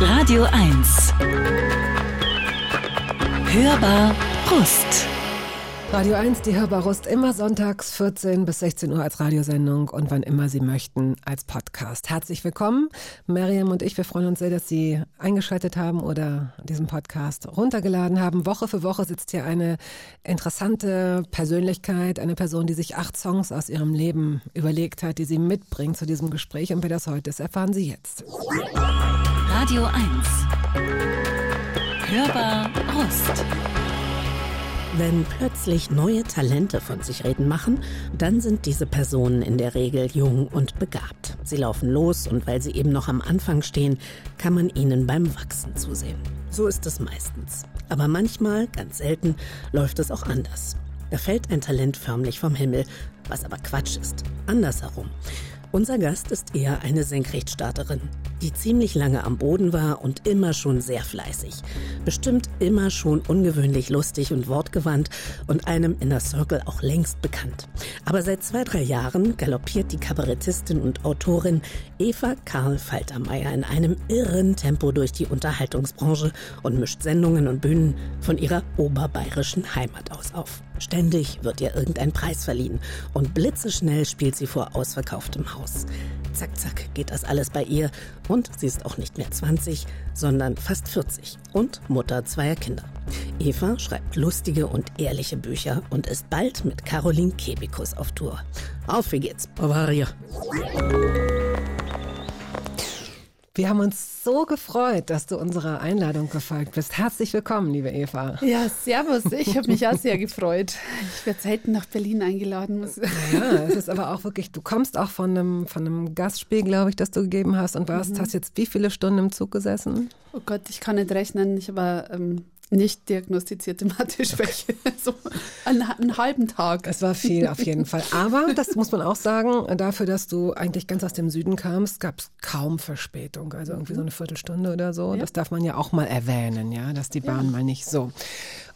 Radio 1. Hörbar Brust. Radio 1, die Hörbarust, immer sonntags 14 bis 16 Uhr als Radiosendung und wann immer Sie möchten als Podcast. Herzlich willkommen. Miriam und ich, wir freuen uns sehr, dass Sie eingeschaltet haben oder diesen Podcast runtergeladen haben. Woche für Woche sitzt hier eine interessante Persönlichkeit, eine Person, die sich acht Songs aus ihrem Leben überlegt hat, die sie mitbringt zu diesem Gespräch. Und wer das heute ist, erfahren Sie jetzt. Radio 1. Hörbar Brust. Wenn plötzlich neue Talente von sich reden machen, dann sind diese Personen in der Regel jung und begabt. Sie laufen los und weil sie eben noch am Anfang stehen, kann man ihnen beim Wachsen zusehen. So ist es meistens. Aber manchmal, ganz selten, läuft es auch anders. Da fällt ein Talent förmlich vom Himmel, was aber Quatsch ist. Andersherum. Unser Gast ist eher eine Senkrechtstarterin, die ziemlich lange am Boden war und immer schon sehr fleißig. Bestimmt immer schon ungewöhnlich lustig und wortgewandt und einem Inner Circle auch längst bekannt. Aber seit zwei, drei Jahren galoppiert die Kabarettistin und Autorin Eva Karl Faltermeier in einem irren Tempo durch die Unterhaltungsbranche und mischt Sendungen und Bühnen von ihrer oberbayerischen Heimat aus auf. Ständig wird ihr irgendein Preis verliehen und blitzeschnell spielt sie vor ausverkauftem Haus. Zack, zack geht das alles bei ihr und sie ist auch nicht mehr 20, sondern fast 40 und Mutter zweier Kinder. Eva schreibt lustige und ehrliche Bücher und ist bald mit Caroline Kebikus auf Tour. Auf, wie geht's, Bavaria? Wir haben uns so gefreut, dass du unserer Einladung gefolgt bist. Herzlich willkommen, liebe Eva. Ja, servus. Ich habe mich auch sehr gefreut. Ich werde selten nach Berlin eingeladen. Ja, es ist aber auch wirklich, du kommst auch von einem, von einem Gastspiel, glaube ich, das du gegeben hast und warst, mhm. hast jetzt wie viele Stunden im Zug gesessen? Oh Gott, ich kann nicht rechnen. Ich habe ähm, nicht diagnostizierte Mathe-Schwäche. so einen, einen, halben Tag. Es war viel auf jeden Fall. Aber das muss man auch sagen, dafür, dass du eigentlich ganz aus dem Süden kamst, gab es kaum Verspätung. Also irgendwie so eine Viertelstunde oder so. Ja. Das darf man ja auch mal erwähnen, ja, dass die Bahn ja. mal nicht so.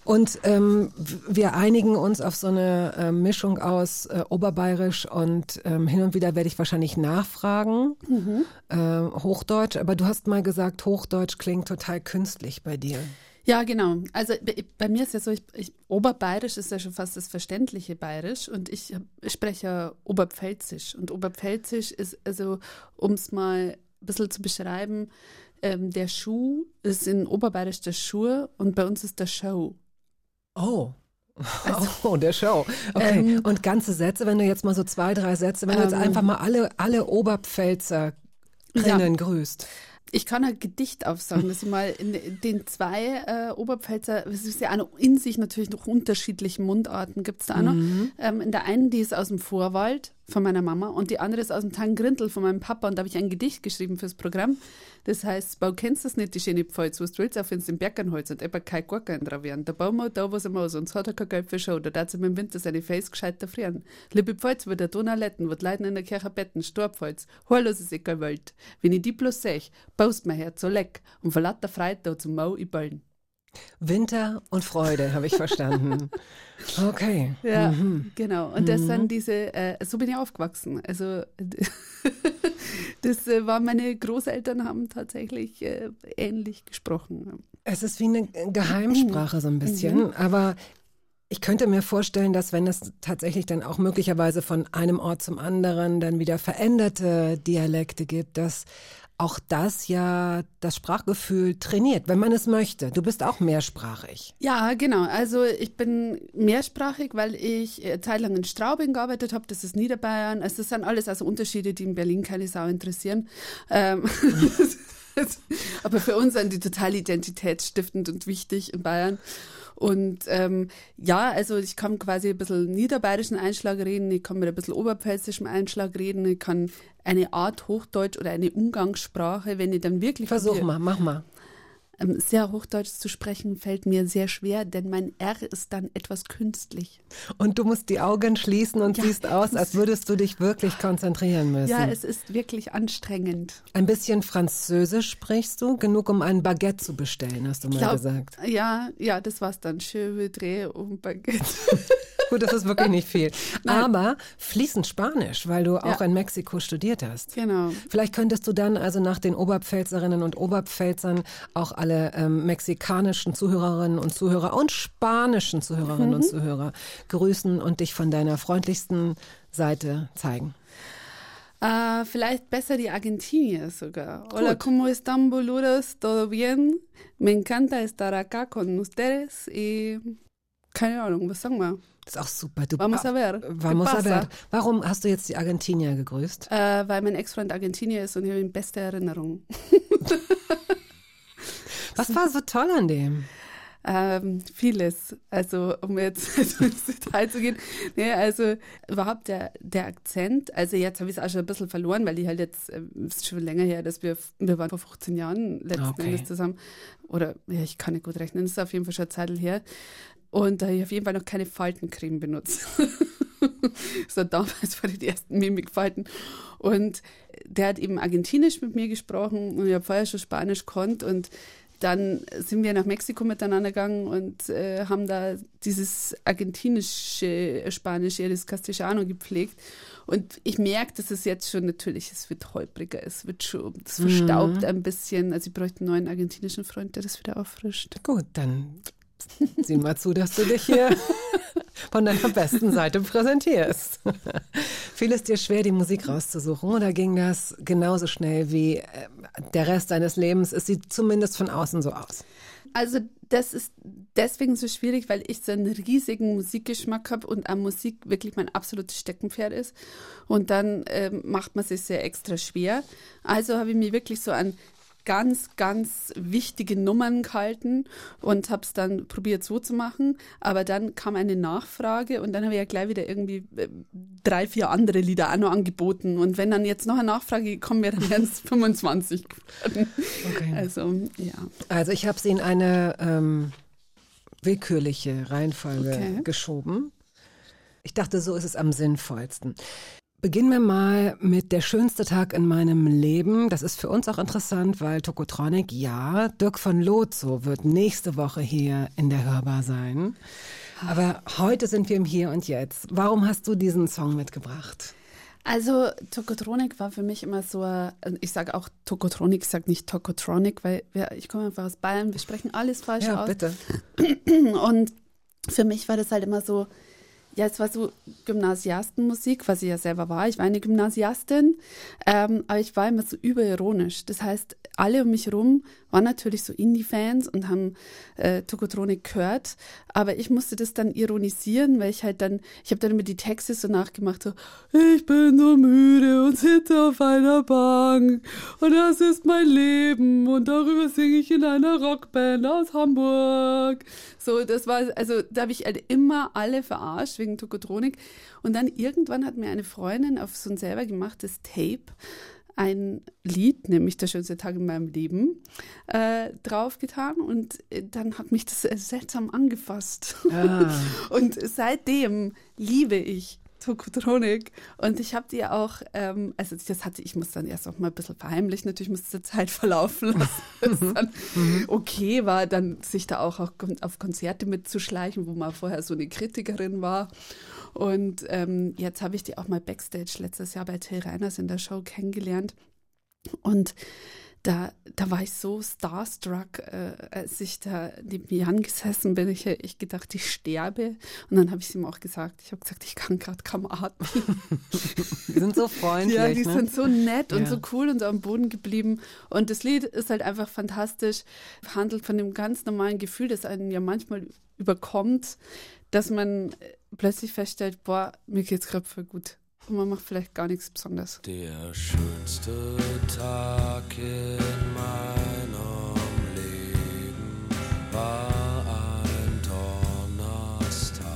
Und ähm, wir einigen uns auf so eine äh, Mischung aus äh, Oberbayerisch und ähm, hin und wieder werde ich wahrscheinlich nachfragen, mhm. äh, Hochdeutsch. Aber du hast mal gesagt, Hochdeutsch klingt total künstlich bei dir. Ja, genau. Also bei mir ist ja so, ich, ich, Oberbayerisch ist ja schon fast das verständliche Bayerisch und ich, ich spreche ja Oberpfälzisch. Und Oberpfälzisch ist, also um es mal ein bisschen zu beschreiben, ähm, der Schuh ist in Oberbayerisch der Schuh und bei uns ist der Show. Oh. Also, oh, der Show. Okay. Ähm, und ganze Sätze, wenn du jetzt mal so zwei, drei Sätze, wenn du jetzt ähm, einfach mal alle, alle Oberpfälzerinnen ja. grüßt. Ich kann ein Gedicht aufsagen, dass ich mal in den zwei äh, Oberpfälzer, es ist ja auch noch in sich natürlich noch unterschiedliche Mundarten, gibt es da auch noch. Mhm. Ähm, in der einen, die ist aus dem Vorwald von meiner Mama und die andere ist aus dem Tangrindel von meinem Papa und da habe ich ein Gedicht geschrieben fürs Programm. Das heißt, Bau kennst das nicht, die schöne Pfalz, was du willst, auch wenn es im Bergernholz und eben kein Gurken dran wären. Der Baum hat da, was er muss, sonst hat er kein Geld für Show, da darf im Winter seine Face gescheiter frieren. Liebe Pfalz, wo der Donauletten, wo die Leute in der Kirche betten, Storpfalz, horlos ist egal Welt. Wenn ich die bloß seh, baust mein Herz so leck und verlat der Freitag zum Mau i Ballen. Winter und Freude, habe ich verstanden. Okay. Ja, mhm. genau. Und das mhm. sind diese, äh, so bin ich aufgewachsen. Also das äh, war meine Großeltern haben tatsächlich äh, ähnlich gesprochen. Es ist wie eine Geheimsprache so ein bisschen, mhm. aber ich könnte mir vorstellen, dass wenn es tatsächlich dann auch möglicherweise von einem Ort zum anderen dann wieder veränderte Dialekte gibt, dass auch das ja das Sprachgefühl trainiert, wenn man es möchte. Du bist auch mehrsprachig. Ja, genau. Also ich bin mehrsprachig, weil ich eine Zeit lang in Straubing gearbeitet habe. Das ist Niederbayern. Also das sind alles also Unterschiede, die in Berlin keine Sau interessieren. Ähm, aber für uns sind die total identitätsstiftend und wichtig in Bayern. Und ähm, ja, also ich kann quasi ein bisschen niederbayerischen Einschlag reden, ich kann mit ein bisschen oberpfälzischem Einschlag reden, ich kann eine Art Hochdeutsch oder eine Umgangssprache, wenn ich dann wirklich. Versuch mal, mach mal. Ähm, sehr Hochdeutsch zu sprechen fällt mir sehr schwer, denn mein R ist dann etwas künstlich. Und du musst die Augen schließen und Ja. siehst aus, als würdest du dich wirklich konzentrieren müssen. Ja, es ist wirklich anstrengend. Ein bisschen Französisch sprichst du, genug um ein Baguette zu bestellen, hast du mal Glaub- gesagt. Ja, ja, das war's dann. Je voudrais un baguette. Gut, das ist wirklich nicht viel. Aber fließend Spanisch, weil du auch Ja. in Mexiko studiert hast. genau. Vielleicht könntest du dann also nach den Oberpfälzerinnen und Oberpfälzern auch alle ähm, mexikanischen Zuhörerinnen und Zuhörer und spanischen Zuhörerinnen Mhm. und Zuhörer grüßen und dich von deiner freundlichsten Seite zeigen. Äh, vielleicht besser die Argentinier sogar. Hola, Gut. ¿cómo están, boludos? ¿Todo bien? Me encanta estar acá con ustedes y keine Ahnung, was sagen wir? Das ist auch super. Du, Vamos a ver. Vamos ¿Qué a ver. Warum hast du jetzt die Argentinier gegrüßt? Äh, weil mein Ex-Freund Argentinier ist und ich habe ihm beste Erinnerungen. Was war so toll an dem? Ähm, vieles. Also, um jetzt also ins Detail zu gehen. Nee, also überhaupt der, der Akzent. Also, jetzt habe ich es auch schon ein bisschen verloren, weil die halt jetzt, äh, ist schon länger her, dass wir, wir waren vor 15 Jahren letzten Okay. Endes zusammen. Oder, ja, ich kann nicht gut rechnen, das ist auf jeden Fall schon eine Zeit her. Und da habe ich auf jeden Fall noch keine Faltencreme benutzt. so damals waren die ersten Mimikfalten. Und der hat eben Argentinisch mit mir gesprochen und ich habe vorher schon Spanisch konnt und dann sind wir nach Mexiko miteinander gegangen und äh, haben da dieses argentinische Spanisch, das Castellano gepflegt. Und ich merke, dass es jetzt schon natürlich, es wird holpriger, es wird schon, es verstaubt ein bisschen. Also ich bräuchte einen neuen argentinischen Freund, der das wieder auffrischt. Gut, dann sieh mal zu, dass du dich hier von deiner besten Seite präsentierst. Fiel es dir schwer, die Musik rauszusuchen oder ging das genauso schnell wie äh, der Rest deines Lebens? Es sieht zumindest von außen so aus. Also das ist deswegen so schwierig, weil ich so einen riesigen Musikgeschmack habe und an Musik wirklich mein absolutes Steckenpferd ist. Und dann ähm, macht man sich sehr extra schwer. Also habe ich mich wirklich so an ganz, ganz wichtige Nummern gehalten und habe es dann probiert so zu machen. Aber dann kam eine Nachfrage und dann habe ich ja gleich wieder irgendwie äh, drei, vier andere Lieder auch noch angeboten. Und wenn dann jetzt noch eine Nachfrage gekommen wäre, dann wären es 25 geworden. Okay. Also, ja. Also ich habe sie in eine ähm, willkürliche Reihenfolge Okay. geschoben. Ich dachte, so ist es am sinnvollsten. Beginnen wir mal mit der schönste Tag in meinem Leben. Das ist für uns auch interessant, weil Tokotronic, ja, Dirk von Lotso wird nächste Woche hier in der Hörbar sein. Aber heute sind wir im Hier und Jetzt. Warum hast du diesen Song mitgebracht? Also Tokotronik war für mich immer so, ich sage auch Tokotronik, ich sage nicht Tokotronic, weil wir, ich komme einfach aus Bayern, wir sprechen alles falsch Ja, aus. bitte. Und für mich war das halt immer so, ja, es war so Gymnasiastenmusik, was ich ja selber war. Ich war eine Gymnasiastin, ähm, aber ich war immer so überironisch. Das heißt, alle um mich herum waren natürlich so Indie-Fans und haben äh, Tokotronik gehört, aber ich musste das dann ironisieren, weil ich halt dann, ich habe dann immer die Texte so nachgemacht, so, ich bin so müde und sitze auf einer Bank und das ist mein Leben und darüber singe ich in einer Rockband aus Hamburg. So, das war, also da habe ich halt immer alle verarscht wegen Tokotronik. Und dann irgendwann hat mir eine Freundin auf so ein selber gemachtes Tape ein Lied, nämlich Der schönste Tag in meinem Leben, äh, draufgetan und äh, dann hat mich das seltsam angefasst. Ah. Und seitdem liebe ich Tokotronik und ich habe die auch, ähm, also das hatte ich muss dann erst auch mal ein bisschen verheimlichen, natürlich muss die Zeit verlaufen lassen, bis dann okay war, dann sich da auch auf, auf Konzerte mitzuschleichen, wo man vorher so eine Kritikerin war. Und ähm, jetzt habe ich die auch mal Backstage letztes Jahr bei Till Reiners in der Show kennengelernt. Und da, da war ich so starstruck, äh, als ich da neben Jan gesessen bin. Ich, ich gedacht, ich sterbe. Und dann habe ich es ihm auch gesagt. Ich habe gesagt, ich kann gerade kaum atmen. Die sind so freundlich. ja, die ne? sind so nett und Ja. so cool und so am Boden geblieben. Und das Lied ist halt einfach fantastisch. Handelt von dem ganz normalen Gefühl, das einen ja manchmal überkommt, dass man äh, plötzlich feststellt, boah, mir geht's gerade voll gut. Und man macht vielleicht gar nichts Besonderes. Der schönste Tag in meinem Leben war ein Donnerstag.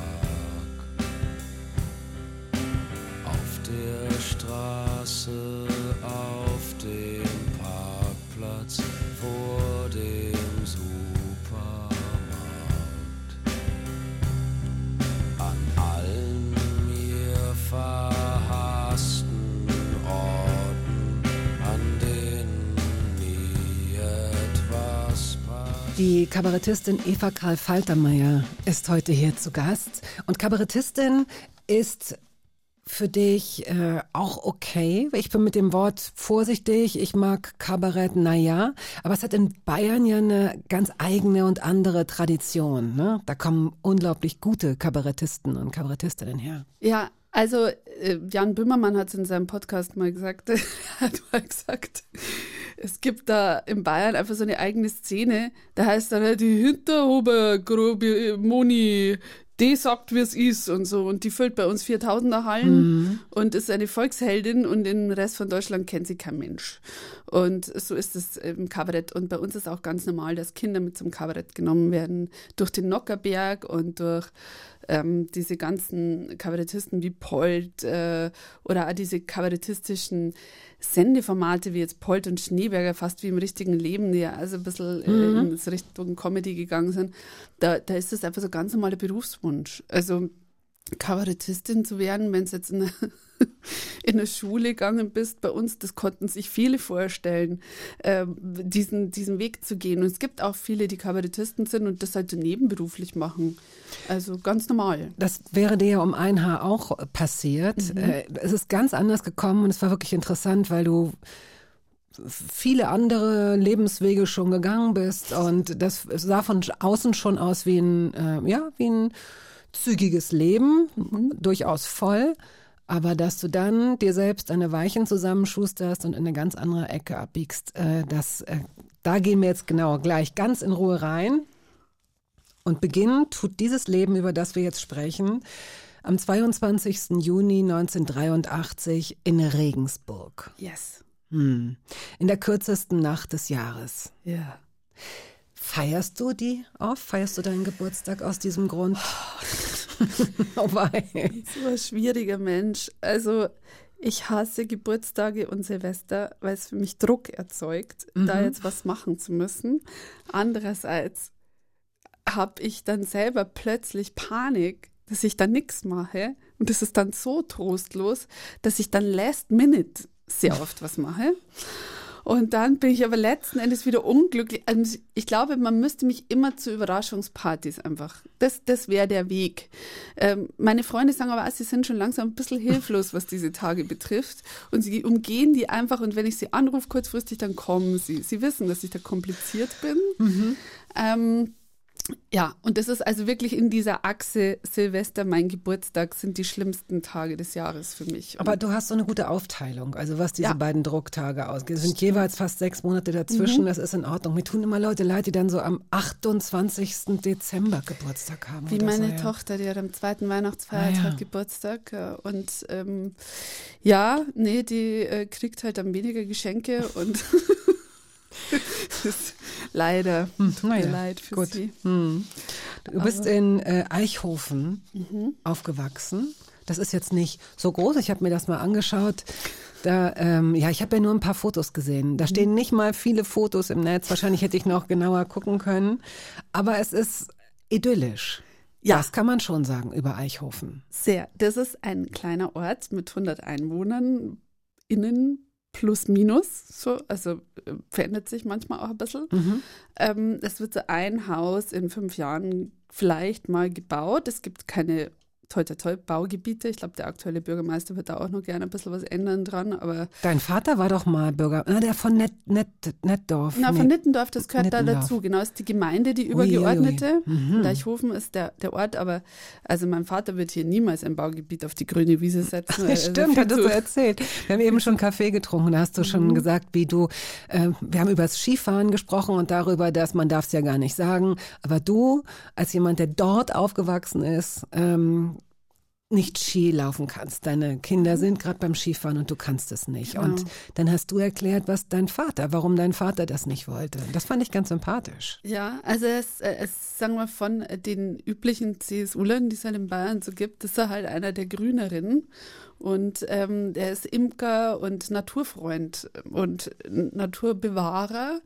Auf der Straße, Die Kabarettistin Eva Karl Faltermeier ist heute hier zu Gast. Und Kabarettistin ist für dich äh, auch okay. Ich bin mit dem Wort vorsichtig. Ich mag Kabarett, naja. Aber es hat in Bayern ja eine ganz eigene und andere Tradition. Ne? Da kommen unglaublich gute Kabarettisten und Kabarettistinnen her. Ja, also äh, Jan Böhmermann hat es in seinem Podcast mal gesagt, hat mal gesagt, es gibt da in Bayern einfach so eine eigene Szene, da heißt dann halt die Hinterhuber Moni, die sagt, wie es ist und so. Und die füllt bei uns 4000er Hallen mhm. und ist eine Volksheldin und im Rest von Deutschland kennt sie kein Mensch. Und so ist es im Kabarett. Und bei uns ist auch ganz normal, dass Kinder mit zum Kabarett genommen werden. Durch den Nockerberg und durch ähm, diese ganzen Kabarettisten wie Polt äh, oder auch diese kabarettistischen Sendeformate wie jetzt Polt und Schneeberger, fast wie im richtigen Leben, die ja also ein bisschen äh, mhm. in Richtung Comedy gegangen sind, da, da ist das einfach so ganz normaler Berufswunsch. Also Kabarettistin zu werden, wenn es jetzt in in eine Schule gegangen bist, bei uns, das konnten sich viele vorstellen, äh, diesen, diesen Weg zu gehen. Und es gibt auch viele, die Kabarettisten sind und das halt nebenberuflich machen. Also ganz normal. Das wäre dir ja um ein Haar auch passiert. Mhm. Äh, es ist ganz anders gekommen und es war wirklich interessant, weil du viele andere Lebenswege schon gegangen bist und das sah von außen schon aus wie ein, äh, ja, wie ein zügiges Leben, mhm. durchaus voll. Aber dass du dann dir selbst eine Weichen zusammenschusterst und in eine ganz andere Ecke abbiegst, äh, das, äh, da gehen wir jetzt genau gleich ganz in Ruhe rein. Und beginnen tut dieses Leben, über das wir jetzt sprechen, am 22. Juni 1983 in Regensburg. Yes. Hm. In der kürzesten Nacht des Jahres. Ja. Yeah. Feierst du die auf? Feierst du deinen Geburtstag aus diesem Grund? oh wei. So ein schwieriger Mensch. Also ich hasse Geburtstage und Silvester, weil es für mich Druck erzeugt, mhm. da jetzt was machen zu müssen. Andererseits habe ich dann selber plötzlich Panik, dass ich da nichts mache. Und das ist dann so trostlos, dass ich dann last minute sehr oft was mache. Und dann bin ich aber letzten Endes wieder unglücklich. Also ich glaube, man müsste mich immer zu Überraschungspartys einfach. Das, das wäre der Weg. Ähm, meine Freunde sagen aber, sie sind schon langsam ein bisschen hilflos, was diese Tage betrifft. Und sie umgehen die einfach. Und wenn ich sie anrufe kurzfristig, dann kommen sie. Sie wissen, dass ich da kompliziert bin. Mhm. Ähm, ja, und das ist also wirklich in dieser Achse Silvester, mein Geburtstag, sind die schlimmsten Tage des Jahres für mich. Aber du hast so eine gute Aufteilung, also was diese ja. beiden Drucktage ausgeht. Es sind jeweils fast sechs Monate dazwischen, mhm. das ist in Ordnung. Mir tun immer Leute leid, die dann so am 28. Dezember Geburtstag haben. Wie meine so, ja. Tochter, die hat am zweiten Weihnachtsfeiertag ah, ja. Geburtstag. Und ähm, ja, nee, die äh, kriegt halt dann weniger Geschenke und leider. Hm, Tut mir leid für gut. Sie. Hm. Du bist Aber, in äh, Eichhofen mhm. aufgewachsen. Das ist jetzt nicht so groß. Ich habe mir das mal angeschaut. Da, ähm, ja, ich habe ja nur ein paar Fotos gesehen. Da stehen mhm. nicht mal viele Fotos im Netz. Wahrscheinlich hätte ich noch genauer gucken können. Aber es ist idyllisch. Ja. Das kann man schon sagen über Eichhofen. Sehr. Das ist ein kleiner Ort mit 100 Einwohnern, innen plus minus, so, also äh, verändert sich manchmal auch ein bisschen. Mhm. Ähm, es wird so ein Haus in fünf Jahren vielleicht mal gebaut. Es gibt keine toll, toll, toll, Baugebiete. Ich glaube, der aktuelle Bürgermeister wird da auch noch gerne ein bisschen was ändern dran. Aber Dein Vater war doch mal Bürger, na, der von Net, Net, Nettdorf. Na, von Nittendorf, das gehört Nittendorf. da dazu. Genau, ist die Gemeinde, die übergeordnete. Ui. Mhm. Deichhofen ist der, der Ort, aber also mein Vater wird hier niemals ein Baugebiet auf die grüne Wiese setzen. Also Stimmt, hattest du erzählt. Wir haben eben schon Kaffee getrunken, da hast du mhm. schon gesagt, wie du, äh, wir haben über das Skifahren gesprochen und darüber, dass man darf es ja gar nicht sagen, aber du, als jemand, der dort aufgewachsen ist, ähm, nicht Ski laufen kannst. Deine Kinder mhm. sind gerade beim Skifahren und du kannst es nicht. Genau. Und dann hast du erklärt, was dein Vater, warum dein Vater das nicht wollte. Das fand ich ganz sympathisch. Ja, also es, es sagen wir von den üblichen CSU-Lern, die es halt in Bayern so gibt, ist er halt einer der Grünerinnen. Und ähm, er ist Imker und Naturfreund und Naturbewahrer.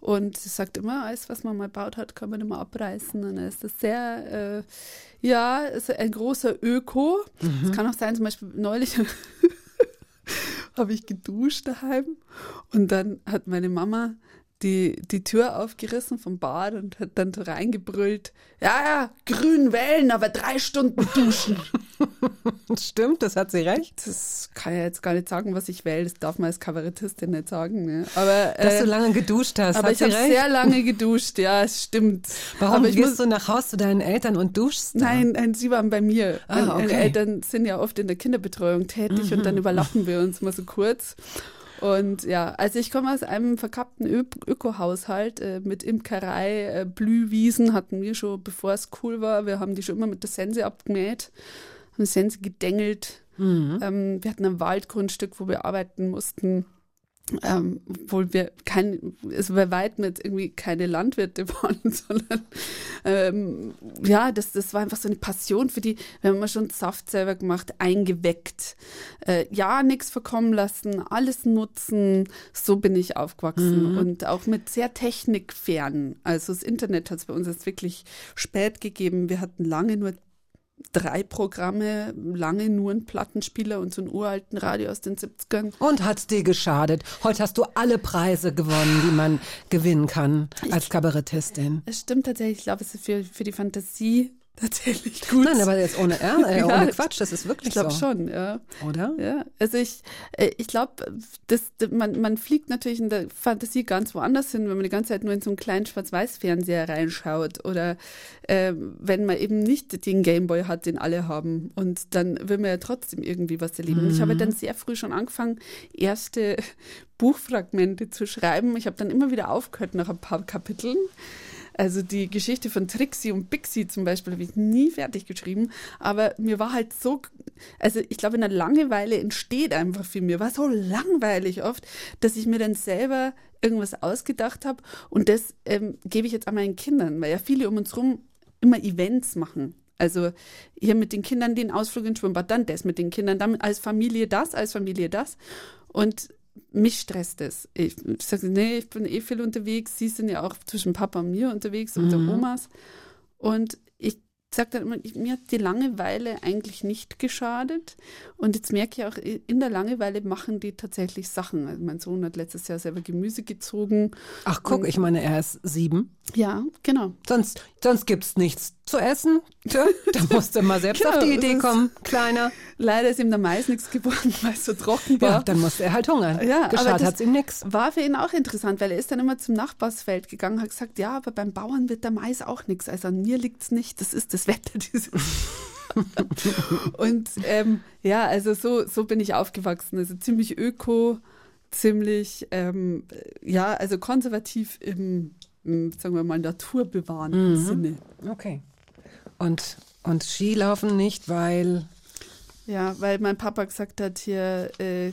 Und sagt immer, alles, was man mal baut hat, kann man immer abreißen. Und er ist das sehr, äh, ja, ist ein großer Öko. Mhm. Es kann auch sein, zum Beispiel neulich habe ich geduscht daheim und dann hat meine Mama die, die Tür aufgerissen vom Bad und hat dann so reingebrüllt, ja, ja, grün wählen, aber drei Stunden duschen. Stimmt, das hat sie recht. Das kann ich jetzt gar nicht sagen, was ich wähle. Das darf man als Kabarettistin nicht sagen. Ne? Aber, Dass äh, du lange geduscht hast, aber hat ich habe sehr lange geduscht, ja, es stimmt. Warum aber ich gehst muss, du nach Haus zu deinen Eltern und duschst? da? Nein, nein, sie waren bei mir. Ah, Meine- Meine okay. Mhm, Eltern sind ja oft in der Kinderbetreuung tätig und dann überlappen wir uns mal so kurz. Und ja, also ich komme aus einem verkappten Ö Ökohaushalt äh, mit Imkerei, äh, Blühwiesen hatten wir schon, bevor es cool war. Wir haben die schon immer mit der Sense abgemäht, haben die Sense gedengelt. Mhm. Ähm, wir hatten ein Waldgrundstück, wo wir arbeiten mussten. Ähm, obwohl wir kein, es bei weitem jetzt irgendwie keine Landwirte waren, sondern ähm, ja, das, das war einfach so eine Passion für die. Wir haben immer schon Saft selber gemacht, eingeweckt. Äh, ja, nichts verkommen lassen, alles nutzen. So bin ich aufgewachsen und auch mit sehr technikfern. Also das Internet hat es bei uns jetzt wirklich spät gegeben. Wir hatten lange nur drei Programme, lange nur einen Plattenspieler und so einen uralten Radio aus den 70ern. Und hat's dir geschadet? Heute hast du alle Preise gewonnen, die man gewinnen kann als Kabarettistin. Es stimmt tatsächlich, ich glaube, es ist für, für die Fantasie tatsächlich gut. Nein, aber jetzt ohne, äh, Ja, ohne Quatsch, das ist wirklich ich glaube so. schon, ja. Oder? Ja, also ich, äh, ich glaube, das, man, man fliegt natürlich in der Fantasie ganz woanders hin, wenn man die ganze Zeit nur in so einen kleinen Schwarz-Weiß-Fernseher reinschaut oder äh, wenn man eben nicht den Gameboy hat, den alle haben und dann will man ja trotzdem irgendwie was erleben. Und ich habe dann sehr früh schon angefangen, erste Buchfragmente zu schreiben. Ich habe dann immer wieder aufgehört nach ein paar Kapiteln. Also die Geschichte von Trixie und Bixie zum Beispiel habe ich nie fertig geschrieben, aber mir war halt so, also ich glaube in der Langeweile entsteht einfach viel. Mir war so langweilig oft, dass ich mir dann selber irgendwas ausgedacht habe und das ähm, gebe ich jetzt an meinen Kindern, weil ja viele um uns rum immer Events machen. Also hier mit den Kindern den Ausflug ins Schwimmbad, dann das mit den Kindern, dann als Familie das, als Familie das. Und mich stresst es. Ich sage, nee, ich bin eh viel unterwegs. Sie sind ja auch zwischen Papa und mir unterwegs und der Omas. Und ich sage dann immer, ich, mir hat die Langeweile eigentlich nicht geschadet. Und jetzt merke ich auch, in der Langeweile machen die tatsächlich Sachen. Also mein Sohn hat letztes Jahr selber Gemüse gezogen. Ach guck, ich meine, er ist sieben. Ja, genau. Sonst, sonst gibt's nichts zu essen. Tja, da musst du mal selbst Genau, auf die Idee kommen, Kleiner. Leider ist ihm der Mais nichts geworden, weil es so trocken Ja, war. dann musste er halt hungern. Ja, Geschadet das- hat's ihm nix. War für ihn auch interessant, weil er ist dann immer zum Nachbarsfeld gegangen, hat gesagt, ja, aber beim Bauern wird der Mais auch nichts. Also an mir liegt's nicht, das ist das Wetter. Und ähm, ja, also so, so bin ich aufgewachsen. Also ziemlich öko, ziemlich, ähm, ja, also konservativ im, im sagen wir mal, naturbewahrenden Sinne. Okay. Und, und Skilaufen nicht, weil Ja, weil mein Papa gesagt hat, hier äh,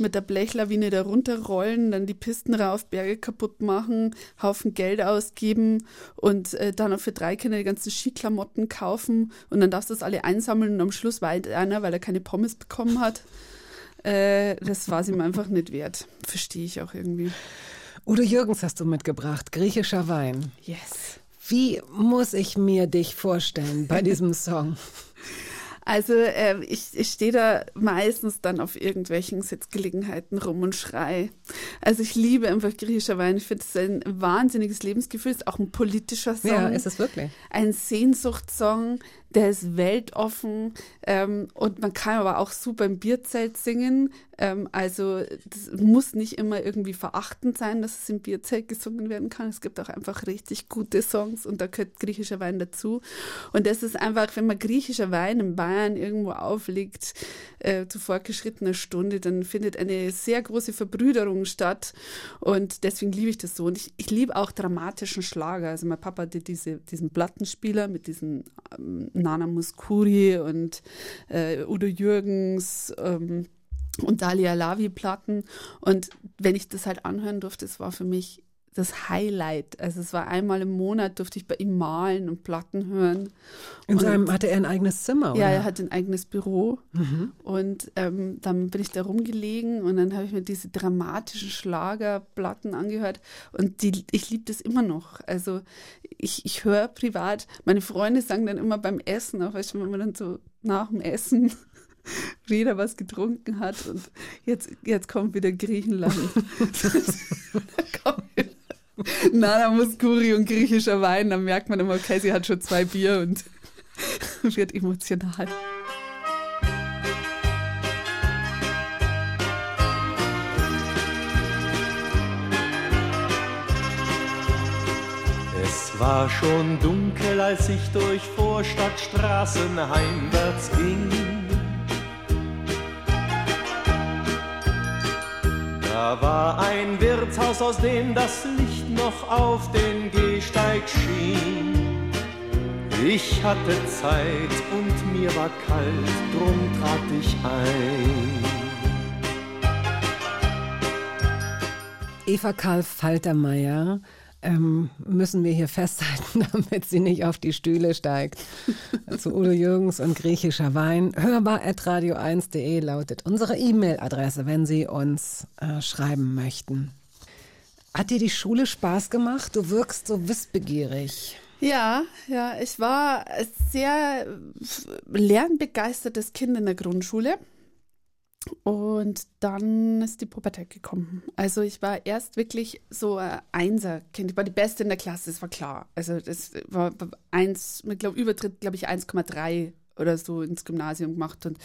mit der Blechlawine da runterrollen, dann die Pisten rauf, Berge kaputt machen, Haufen Geld ausgeben und äh, dann auch für drei Kinder die ganzen Skiklamotten kaufen und dann darfst du das alle einsammeln und am Schluss weint einer, weil er keine Pommes bekommen hat. Äh, das war es ihm einfach nicht wert. Verstehe ich auch irgendwie. Udo Jürgens hast du mitgebracht, griechischer Wein. Yes. Wie muss ich mir dich vorstellen bei diesem Song? Also äh, ich, ich stehe da meistens dann auf irgendwelchen Sitzgelegenheiten rum und schrei. Also ich liebe einfach griechischer Wein. Ich finde es ein wahnsinniges Lebensgefühl. Es ist auch ein politischer Song. Ja, ist es wirklich. ein Sehnsuchtssong, der ist weltoffen ähm, und man kann aber auch super im Bierzelt singen. Ähm, also das muss nicht immer irgendwie verachtend sein, dass es im Bierzelt gesungen werden kann. Es gibt auch einfach richtig gute Songs und da gehört griechischer Wein dazu. Und das ist einfach, wenn man griechischer Wein in Bayern irgendwo auflegt, äh, zu fortgeschrittener Stunde, dann findet eine sehr große Verbrüderung statt. Und deswegen liebe ich das so. Und ich, ich liebe auch dramatischen Schlager. Also mein Papa hatte diese, diesen Plattenspieler mit diesen ähm, Nana Muscuri und äh, Udo Jürgens ähm, und Dalia Lavi Platten. Und wenn ich das halt anhören durfte, das war für mich das Highlight. Also es war einmal im Monat, durfte ich bei ihm malen und Platten hören. In Und- seinem, hatte er ein eigenes Zimmer, oder? ja, er hat ein eigenes Büro Mhm. und ähm, dann bin ich da rumgelegen und dann habe ich mir diese dramatischen Schlagerplatten angehört und die, ich liebe das immer noch. Also ich, ich höre privat, meine Freunde sagen dann immer beim Essen, auch weißt du, wenn man dann so nach dem Essen jeder was getrunken hat und jetzt, jetzt kommt wieder Griechenland. Da kommt wieder- Nana Muscuri und griechischer Wein, dann merkt man immer, okay, sie hat schon zwei Bier und wird emotional. Es war schon dunkel, als ich durch Vorstadtstraßen heimwärts ging. Da war ein Wirtshaus, aus dem das Licht noch auf den Gehsteig schien. Ich hatte Zeit und mir war kalt, drum trat ich ein. Eva Karl Faltermeier ähm, müssen wir hier festhalten, damit sie nicht auf die Stühle steigt. Zu Udo Jürgens und griechischer Wein. Hörbar at radio1.de lautet unsere E-Mail-Adresse, wenn Sie uns äh, schreiben möchten. Hat dir die Schule Spaß gemacht? Du wirkst so wissbegierig. Ja, ja, ich war ein sehr lernbegeistertes Kind in der Grundschule. Und dann ist die Pubertät gekommen. Also ich war erst wirklich so ein Einser-Kind. Ich war die Beste in der Klasse, das war klar. Also das war eins, mit glaub, Übertritt, glaube ich, 1,3 oder so ins Gymnasium gemacht und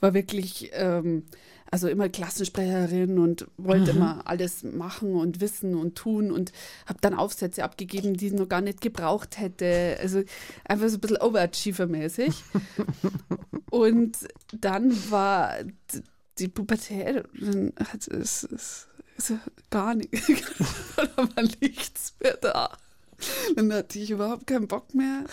war wirklich, ähm, also immer Klassensprecherin und wollte mhm. immer alles machen und wissen und tun und habe dann Aufsätze abgegeben, die ich noch gar nicht gebraucht hätte. Also einfach so ein bisschen Overachiever-mäßig. und dann war die Pubertät, dann hat es, es, es gar nichts, da war nichts mehr da. Dann hatte ich überhaupt keinen Bock mehr.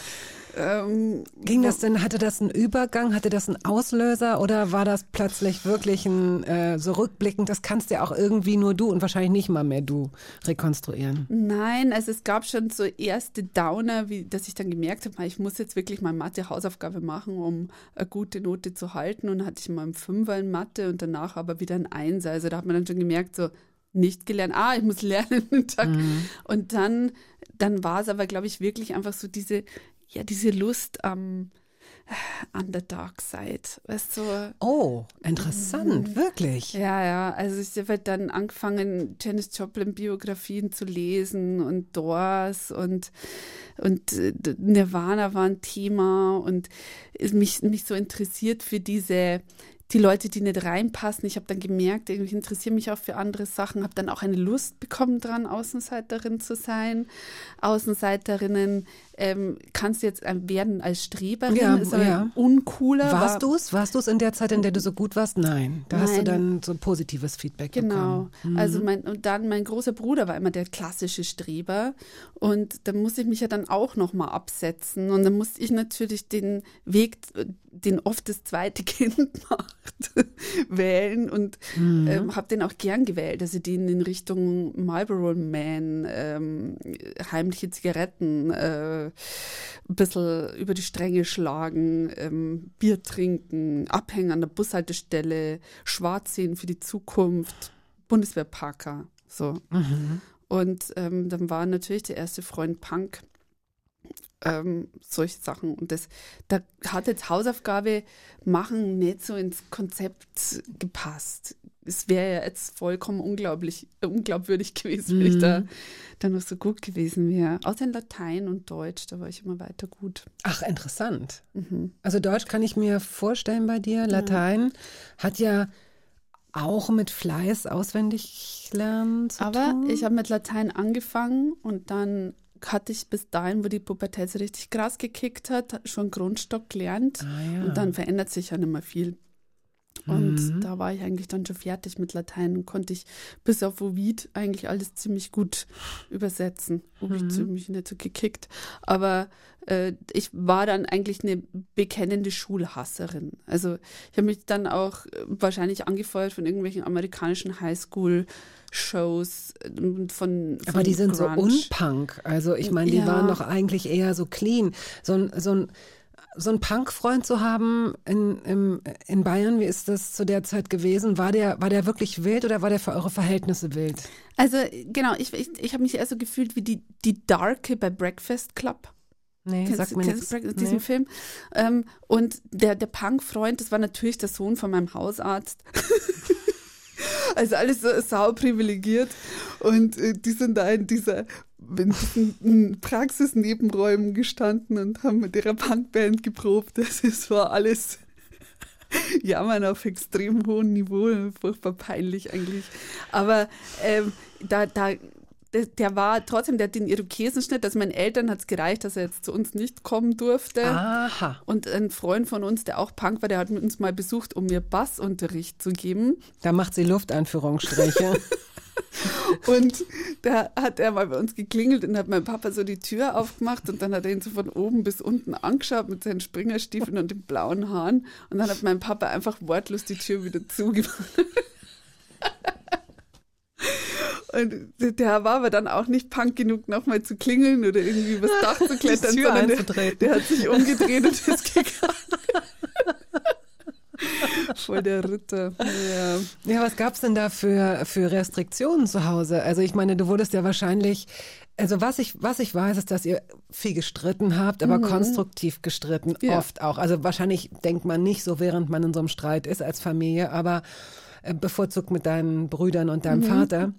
Ähm, Ging das denn, hatte das einen Übergang, hatte das einen Auslöser oder war das plötzlich wirklich ein, äh, so rückblickend, das kannst ja auch irgendwie nur du und wahrscheinlich nicht mal mehr du rekonstruieren? Nein, also es gab schon so erste Downer, wie, dass ich dann gemerkt habe, ich muss jetzt wirklich mal Mathe-Hausaufgabe machen, um eine gute Note zu halten und hatte ich mal einen Fünfer in Mathe und danach aber wieder ein Einser. Also da hat man dann schon gemerkt, so, nicht gelernt. Ah, ich muss lernen. Mhm. Und dann, dann war es aber, glaube ich, wirklich einfach so diese, ja, diese Lust am an der Dark Side, weißt du? Oh, interessant, mhm. wirklich. Ja, ja, also ich habe dann angefangen, Janis Joplin Biografien zu lesen und Doors und, und äh, Nirvana war ein Thema und mich, mich so interessiert für diese, die Leute, die nicht reinpassen. Ich habe dann gemerkt, ich interessiere mich auch für andere Sachen, habe dann auch eine Lust bekommen dran, Außenseiterin zu sein. Außenseiterinnen ähm, kannst du jetzt äh, werden als Streberin, ja, ist ja. uncooler. Warst du es? Warst du es in der Zeit, in der du so gut warst? Nein. Da Nein. hast du dann so positives Feedback genau. bekommen. Genau. Mhm. Also mein, und dann mein großer Bruder war immer der klassische Streber und da musste ich mich ja dann auch nochmal absetzen und dann musste ich natürlich den Weg, den oft das zweite Kind macht, wählen und mhm. ähm, habe den auch gern gewählt. Also den in Richtung Marlboro Man, ähm, heimliche Zigaretten, äh, ein bisschen über die Stränge schlagen, ähm, Bier trinken, abhängen an der Bushaltestelle, schwarz sehen für die Zukunft, Bundeswehrparker, so. Mhm. Und ähm, dann war natürlich der erste Freund Punk. Ähm, solche Sachen. Und das, da hat jetzt Hausaufgabe machen nicht so ins Konzept gepasst es wäre ja jetzt vollkommen unglaublich, unglaubwürdig gewesen, wenn ich da, mhm. da noch so gut gewesen wäre. Außer in Latein und Deutsch, da war ich immer weiter gut. Ach, interessant. Mhm. Also Deutsch kann ich mir vorstellen bei dir. Latein ja. hat ja auch mit Fleiß auswendig lernen zu Aber tun. ich habe mit Latein angefangen und dann hatte ich bis dahin, wo die Pubertät so richtig krass gekickt hat, schon Grundstock gelernt. Ah, ja. Und dann verändert sich ja nicht mehr viel. Und mhm. da war ich eigentlich dann schon fertig mit Latein und konnte ich bis auf Ovid eigentlich alles ziemlich gut übersetzen. Ovid mhm. ziemlich nicht so gekickt. Aber äh, ich war dann eigentlich eine bekennende Schulhasserin. Also ich habe mich dann auch wahrscheinlich angefeuert von irgendwelchen amerikanischen Highschool-Shows äh, von, von Aber die sind Grunge. so unpunk. Also ich meine, die ja. waren doch eigentlich eher so clean. So ein, so ein so einen Punk-Freund zu haben in, in, in Bayern, wie ist das zu der Zeit gewesen? War der, war der wirklich wild oder war der für eure Verhältnisse wild? Also genau, ich, ich, ich habe mich eher so gefühlt wie die, die Darke bei Breakfast Club. Nee, kennst, sag mir kennst nichts. diesen nee. Film? Ähm, und der, der Punk-Freund, das war natürlich der Sohn von meinem Hausarzt. Also alles so sau privilegiert. Und äh, die sind da in dieser in diesen Praxisnebenräumen gestanden und haben mit ihrer Punkband geprobt. Das ist, war alles Jammern auf extrem hohem Niveau, furchtbar peinlich eigentlich. Aber ähm, da, da der, der, war trotzdem, der hat den Irokesenschnitt. Also meinen Eltern hat es gereicht, dass er jetzt zu uns nicht kommen durfte. Aha. Und ein Freund von uns, der auch Punk war, der hat uns mal besucht, um mir Bassunterricht zu geben. Da macht sie Luftanführungsstriche. und da hat er mal bei uns geklingelt und hat mein Papa so die Tür aufgemacht und dann hat er ihn so von oben bis unten angeschaut mit seinen Springerstiefeln und den blauen Haaren. Und dann hat mein Papa einfach wortlos die Tür wieder zugemacht. Und der war aber dann auch nicht punk genug, nochmal zu klingeln oder irgendwie übers Dach zu klettern, sondern der, der, hat sich umgedreht und ist gegangen. Voll der Ritter. Ja, ja was gab es denn da für, für Restriktionen zu Hause? Also ich meine, du wurdest ja wahrscheinlich, also was ich, was ich weiß, ist, dass ihr viel gestritten habt, aber mhm. konstruktiv gestritten, ja. oft auch. Also wahrscheinlich denkt man nicht so, während man in so einem Streit ist als Familie, aber äh, bevorzugt mit deinen Brüdern und deinem mhm. Vater.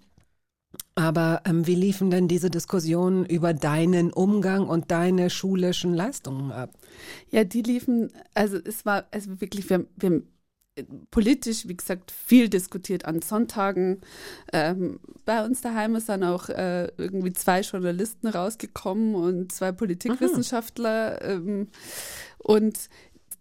Aber ähm, wie liefen denn diese Diskussionen über deinen Umgang und deine schulischen Leistungen ab? Ja, die liefen, also es war also wirklich, wir, wir haben politisch, wie gesagt, viel diskutiert an Sonntagen. Ähm, bei uns daheim ist dann auch äh, irgendwie zwei Journalisten rausgekommen und zwei Politikwissenschaftler. Ähm, und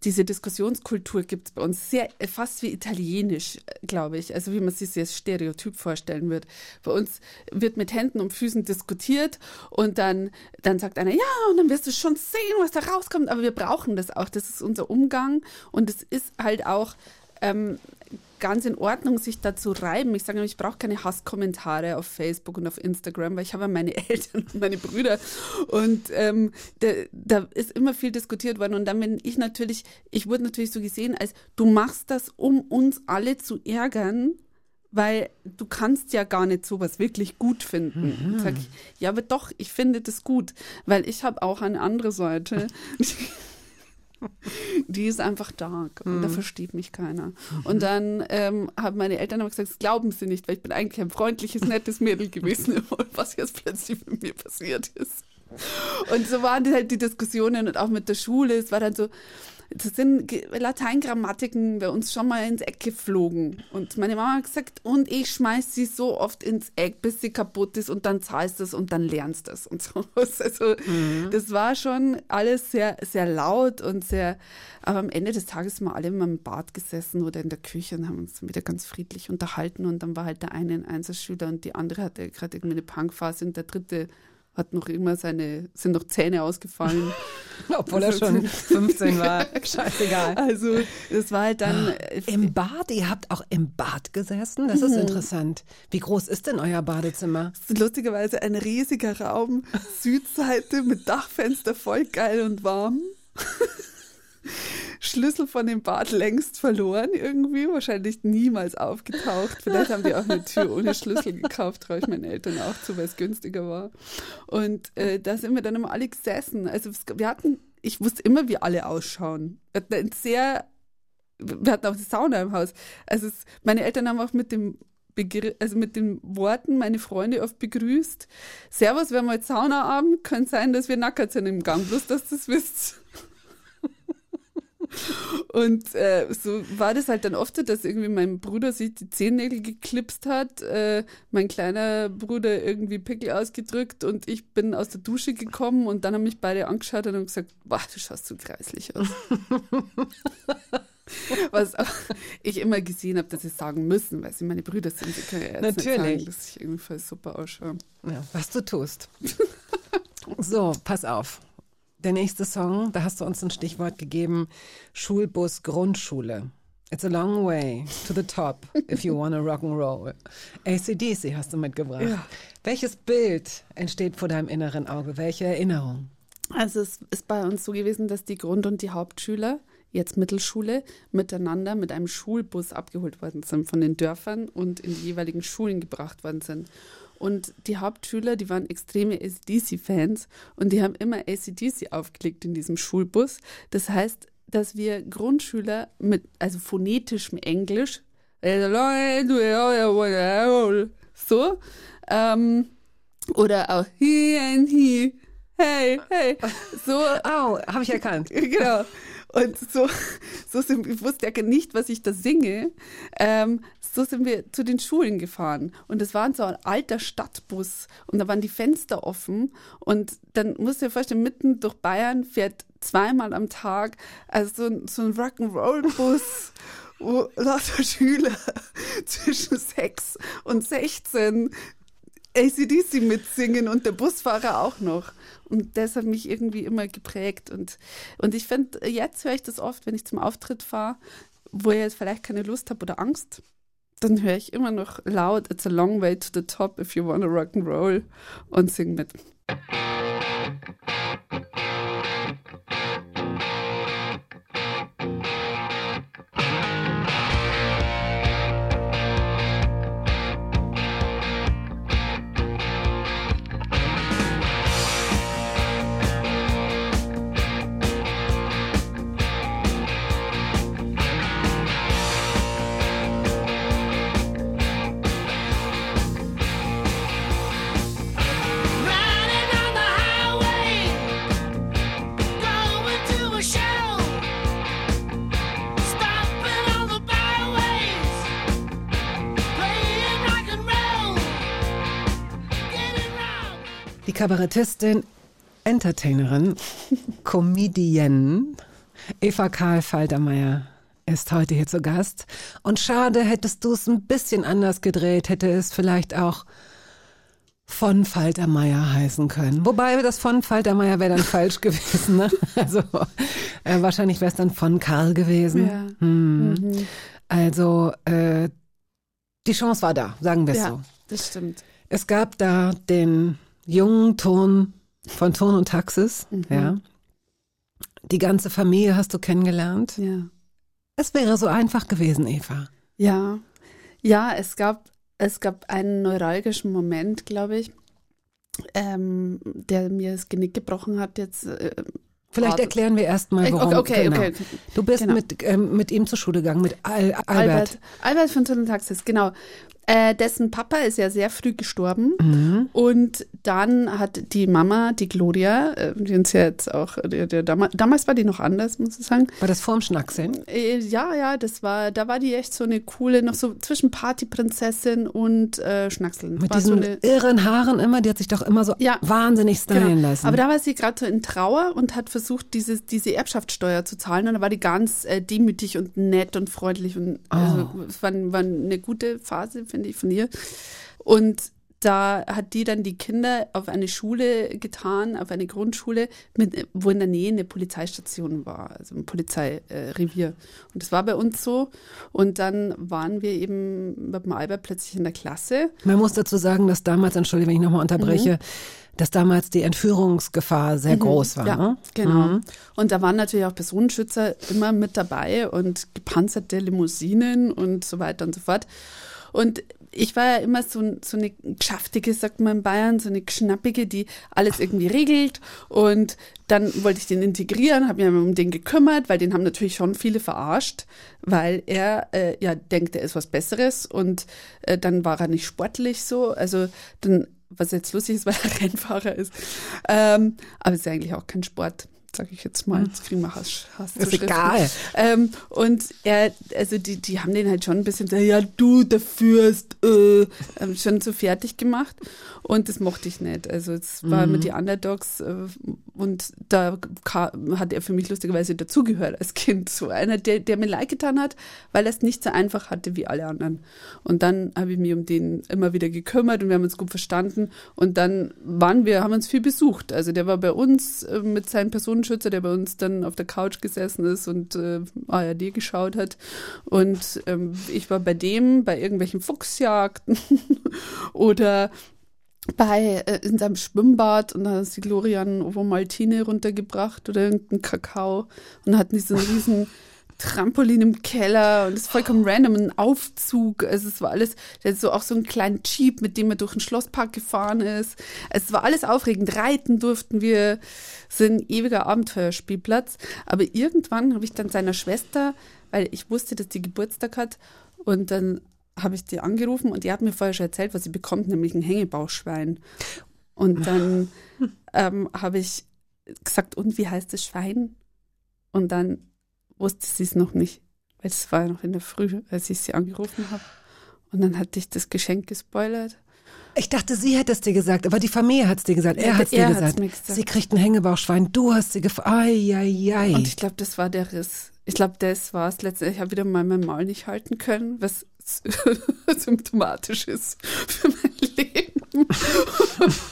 diese Diskussionskultur gibt es bei uns sehr, fast wie italienisch, glaube ich. Also wie man sich das Stereotyp vorstellen wird. Bei uns wird mit Händen und Füßen diskutiert und dann, dann sagt einer, ja, und dann wirst du schon sehen, was da rauskommt. Aber wir brauchen das auch. Das ist unser Umgang und es ist halt auch ähm, ganz in Ordnung, sich da zu reiben. Ich sage nämlich, ich brauche keine Hasskommentare auf Facebook und auf Instagram, weil ich habe meine Eltern und meine Brüder. Und ähm, da, da ist immer viel diskutiert worden. Und dann bin ich natürlich, ich wurde natürlich so gesehen, als du machst das, um uns alle zu ärgern weil du kannst ja gar nicht sowas wirklich gut finden. Mhm. Sag ich, ja, aber doch, ich finde das gut, weil ich habe auch eine andere Seite. die ist einfach dark und mhm. da versteht mich keiner. Mhm. Und dann ähm, haben meine Eltern aber gesagt, das glauben sie nicht, weil ich bin eigentlich ein freundliches, nettes Mädel gewesen, was jetzt plötzlich mit mir passiert ist. Und so waren halt die Diskussionen und auch mit der Schule. Es war dann so, das sind Lateingrammatiken bei uns schon mal ins Eck geflogen. Und meine Mama hat gesagt, und ich schmeiß sie so oft ins Eck, bis sie kaputt ist und dann zahlst du es und dann lernst du es und so. Also mhm. das war schon alles sehr, sehr laut und sehr, aber am Ende des Tages sind wir alle immer im Bad gesessen oder in der Küche und haben uns dann wieder ganz friedlich unterhalten und dann war halt der eine ein Einzelschüler und die andere hatte gerade irgendwie eine Punkphase und der dritte hat noch immer seine, sind noch Zähne ausgefallen. Obwohl er schon 15 war. Scheißegal. Also, das war halt dann. Äh, Im Bad? Ihr habt auch im Bad gesessen? Das ist mhm. interessant. Wie groß ist denn euer Badezimmer? Lustigerweise ein riesiger Raum, Südseite mit Dachfenster, voll geil und warm. Schlüssel von dem Bad längst verloren irgendwie, wahrscheinlich niemals aufgetaucht. Vielleicht haben die auch eine Tür ohne Schlüssel gekauft, traue ich meinen Eltern auch zu, weil es günstiger war. Und äh, da sind wir dann immer alle gesessen. Also wir hatten, ich wusste immer, wie alle ausschauen. Wir hatten sehr, wir hatten auch eine Sauna im Haus. Also es, meine Eltern haben auch mit dem Begr also mit den Worten meine Freunde oft begrüßt. Servus, wir haben heute Saunaabend, kann sein, dass wir nackert sind im Gang, bloß dass du das wisst. Und äh, so war das halt dann oft so, dass irgendwie mein Bruder sich die Zehennägel geklipst hat, äh, mein kleiner Bruder irgendwie Pickel ausgedrückt und ich bin aus der Dusche gekommen und dann haben mich beide angeschaut und haben gesagt, boah, du schaust so kreislich aus. Was ich immer gesehen habe, dass sie sagen müssen, weil sie meine Brüder sind. Sie können ja jetzt Natürlich. nicht sagen, dass ich irgendwie super ausschaue. Ja, was du tust. so, pass auf. Der nächste Song, da hast du uns ein Stichwort gegeben, Schulbus Grundschule. It's a long way to the top if you wanna rock and roll. ACDC hast du mitgebracht. Ja. Welches Bild entsteht vor deinem inneren Auge? Welche Erinnerung? Also es ist bei uns so gewesen, dass die Grund- und die Hauptschüler, jetzt Mittelschule, miteinander mit einem Schulbus abgeholt worden sind von den Dörfern und in die jeweiligen Schulen gebracht worden sind. Und die Hauptschüler, die waren extreme ACDC-Fans und die haben immer ACDC aufgelegt in diesem Schulbus. Das heißt, dass wir Grundschüler mit, also phonetischem Englisch, So. Ähm, oder auch he and he. Hey, hey. So. Au, habe ich erkannt. Genau. Und so, so sind, ich wusste ja nicht, was ich da singe. Ähm, so sind wir zu den Schulen gefahren. Und es war so ein alter Stadtbus. Und da waren die Fenster offen. Und dann musst du dir vorstellen, mitten durch Bayern fährt zweimal am Tag also so, so ein Rock'n'Roll-Bus. Wo lauter Schüler zwischen 6 und 16 ACDC mitsingen und der Busfahrer auch noch. Und das hat mich irgendwie immer geprägt. Und, und ich finde, jetzt höre ich das oft, wenn ich zum Auftritt fahre, wo ich jetzt vielleicht keine Lust habe oder Angst. Dann höre ich immer noch laut, it's a long way to the top if you wanna rock and roll und sing mit. Kabarettistin, Entertainerin, Comedian Eva Karl Faltermeier ist heute hier zu Gast. Und schade, hättest du es ein bisschen anders gedreht, hätte es vielleicht auch von Faltermeier heißen können. Wobei das von Faltermeier wäre dann falsch gewesen. Ne? Also äh, wahrscheinlich wäre es dann von Karl gewesen. Ja. Hm. Also äh, die Chance war da, sagen wir es Ja, so. das stimmt. Es gab da den jungen Ton von Ton und Taxis, Mhm. ja. Die ganze Familie hast du kennengelernt. Ja. Es wäre so einfach gewesen, Eva. Ja, ja, es gab, es gab einen neuralgischen Moment, glaube ich, ähm, der mir das Genick gebrochen hat jetzt. Äh, Vielleicht erklären wir erstmal, okay, warum. okay, genau. okay. Du bist Genau. mit, ähm, mit ihm zur Schule gegangen, mit Al Albert. Albert. Albert von Tunnel Taxis, genau. Äh, dessen Papa ist ja sehr früh gestorben. Mhm. Und dann hat die Mama, die Gloria, äh, die uns ja jetzt auch, der, der, damals, damals war die noch anders, muss ich sagen. War das vorm Schnackseln? Äh, Ja, ja, das war, da war die echt so eine coole, noch so zwischen Partyprinzessin und äh, Schnackseln. Mit war so diesen eine, irren Haaren immer, die hat sich doch immer so Ja. wahnsinnig stylen Genau. lassen. Aber da war sie gerade so in Trauer und hat versucht, dieses, diese Erbschaftssteuer zu zahlen. Und da war die ganz äh, demütig und nett und freundlich. Und also, Oh. es war, war eine gute Phase, finde ich, von ihr. Und da hat die dann die Kinder auf eine Schule getan, auf eine Grundschule, mit, wo in der Nähe eine Polizeistation war, also ein Polizeirevier. Äh, und das war bei uns so. Und dann waren wir eben mit dem Albert plötzlich in der Klasse. Man muss dazu sagen, dass damals, entschuldige, wenn ich nochmal unterbreche, dass damals die Entführungsgefahr sehr groß war. Mhm. Ja, ne? genau. Und da waren natürlich auch Personenschützer immer mit dabei und gepanzerte Limousinen und so weiter und so fort. Und ich war ja immer so, so eine geschäftige, sagt man in Bayern, so eine geschnappige, die alles irgendwie regelt. Und dann wollte ich den integrieren, habe mich um den gekümmert, weil den haben natürlich schon viele verarscht, weil er äh, ja denkt, er ist was Besseres und äh, dann war er nicht sportlich so. Also dann, was jetzt lustig ist, weil er Rennfahrer ist. Ähm, aber es ist ja eigentlich auch kein Sport. Sag ich jetzt mal, jetzt kriegen wir Hass. Hass Ist egal. Ähm, und er, also die, die haben den halt schon ein bisschen so, ja, du, der Fürst, äh, ähm, schon so fertig gemacht. Und das mochte ich nicht. Also es war mit die Underdogs äh, und da hat er für mich lustigerweise dazugehört als Kind. So einer, der, der mir leid getan hat, weil er es nicht so einfach hatte wie alle anderen. Und dann habe ich mich um den immer wieder gekümmert und wir haben uns gut verstanden. Und dann waren wir, haben uns viel besucht. Also der war bei uns äh, mit seinem Personenschützer, der bei uns dann auf der Couch gesessen ist und äh, ARD geschaut hat. Und ähm, ich war bei dem bei irgendwelchen Fuchsjagden oder bei äh, in seinem Schwimmbad und da ist die Glorian Ovomaltine runtergebracht oder irgendein Kakao und hatten diesen riesen Trampolin im Keller und es ist vollkommen random, ein Aufzug, also es war alles, der hat so auch so einen kleinen Jeep, mit dem er durch den Schlosspark gefahren ist. Es war alles aufregend, reiten durften wir, es ist ein ewiger Abenteuerspielplatz, aber irgendwann habe ich dann seiner Schwester, weil ich wusste, dass die Geburtstag hat, Und dann habe ich die angerufen und die hat mir vorher schon erzählt, was sie bekommt, nämlich ein Hängebauchschwein. Und dann ähm, habe ich gesagt, und wie heißt das Schwein? Und dann wusste sie es noch nicht, weil es war ja noch in der Früh, als ich sie angerufen habe. Und dann hatte ich das Geschenk gespoilert. Ich dachte, sie hätte es dir gesagt, aber die Familie hat es dir gesagt. Er hat es dir gesagt. gesagt. Sie kriegt ein Hängebauchschwein, du hast sie gefragt. Und ich glaube, das war der Riss. Ich glaube, das war es letztendlich. Ich habe wieder mal mein Maul nicht halten können, was symptomatisch ist für mein Leben.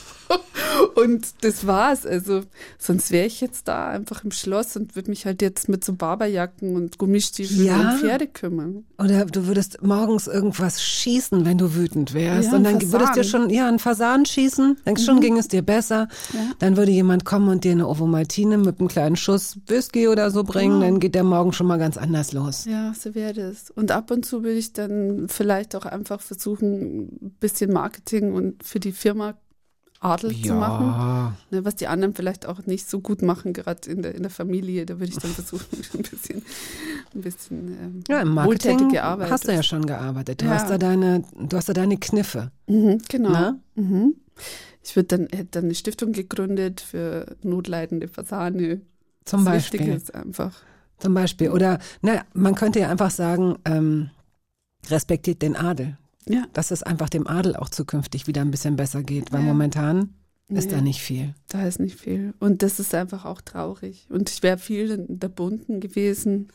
Und das war's. Also, sonst wäre ich jetzt da einfach im Schloss und würde mich halt jetzt mit so Barberjacken und Gummistiefeln Ja. um Pferde kümmern. Oder du würdest morgens irgendwas schießen, wenn du wütend wärst. Ja, und dann ein würdest dir Fasan. schon, ja, einen Fasan schießen. Denkst schon, ging es dir besser. Ja. Dann würde jemand kommen und dir eine Ovomaltine mit einem kleinen Schuss Whisky oder so bringen. Dann geht der Morgen schon mal ganz anders los. Ja, so wäre das. Und ab und zu will ich dann vielleicht auch einfach versuchen, ein bisschen Marketing und für die Firma Adel zu machen. Ne, was die anderen vielleicht auch nicht so gut machen, gerade in der, in der Familie. Da würde ich dann versuchen, ein bisschen, ein bisschen ähm, Ja, im Marketing wohltätige Arbeit. hast du ja schon gearbeitet. Du Ja. hast da deine, du hast da deine Kniffe. Mhm, genau. Na? Mhm. Ich würde dann, hätte dann eine Stiftung gegründet für notleidende Fasane. Zum das Beispiel. Wichtige ist einfach. Zum Beispiel. Oder, na, man könnte ja einfach sagen, ähm, respektiert den Adel. Ja. Dass es einfach dem Adel auch zukünftig wieder ein bisschen besser geht, weil Ja. momentan ist Nee. da nicht viel. Da ist nicht viel. Und das ist einfach auch traurig. Und ich wäre viel in der Bunten gewesen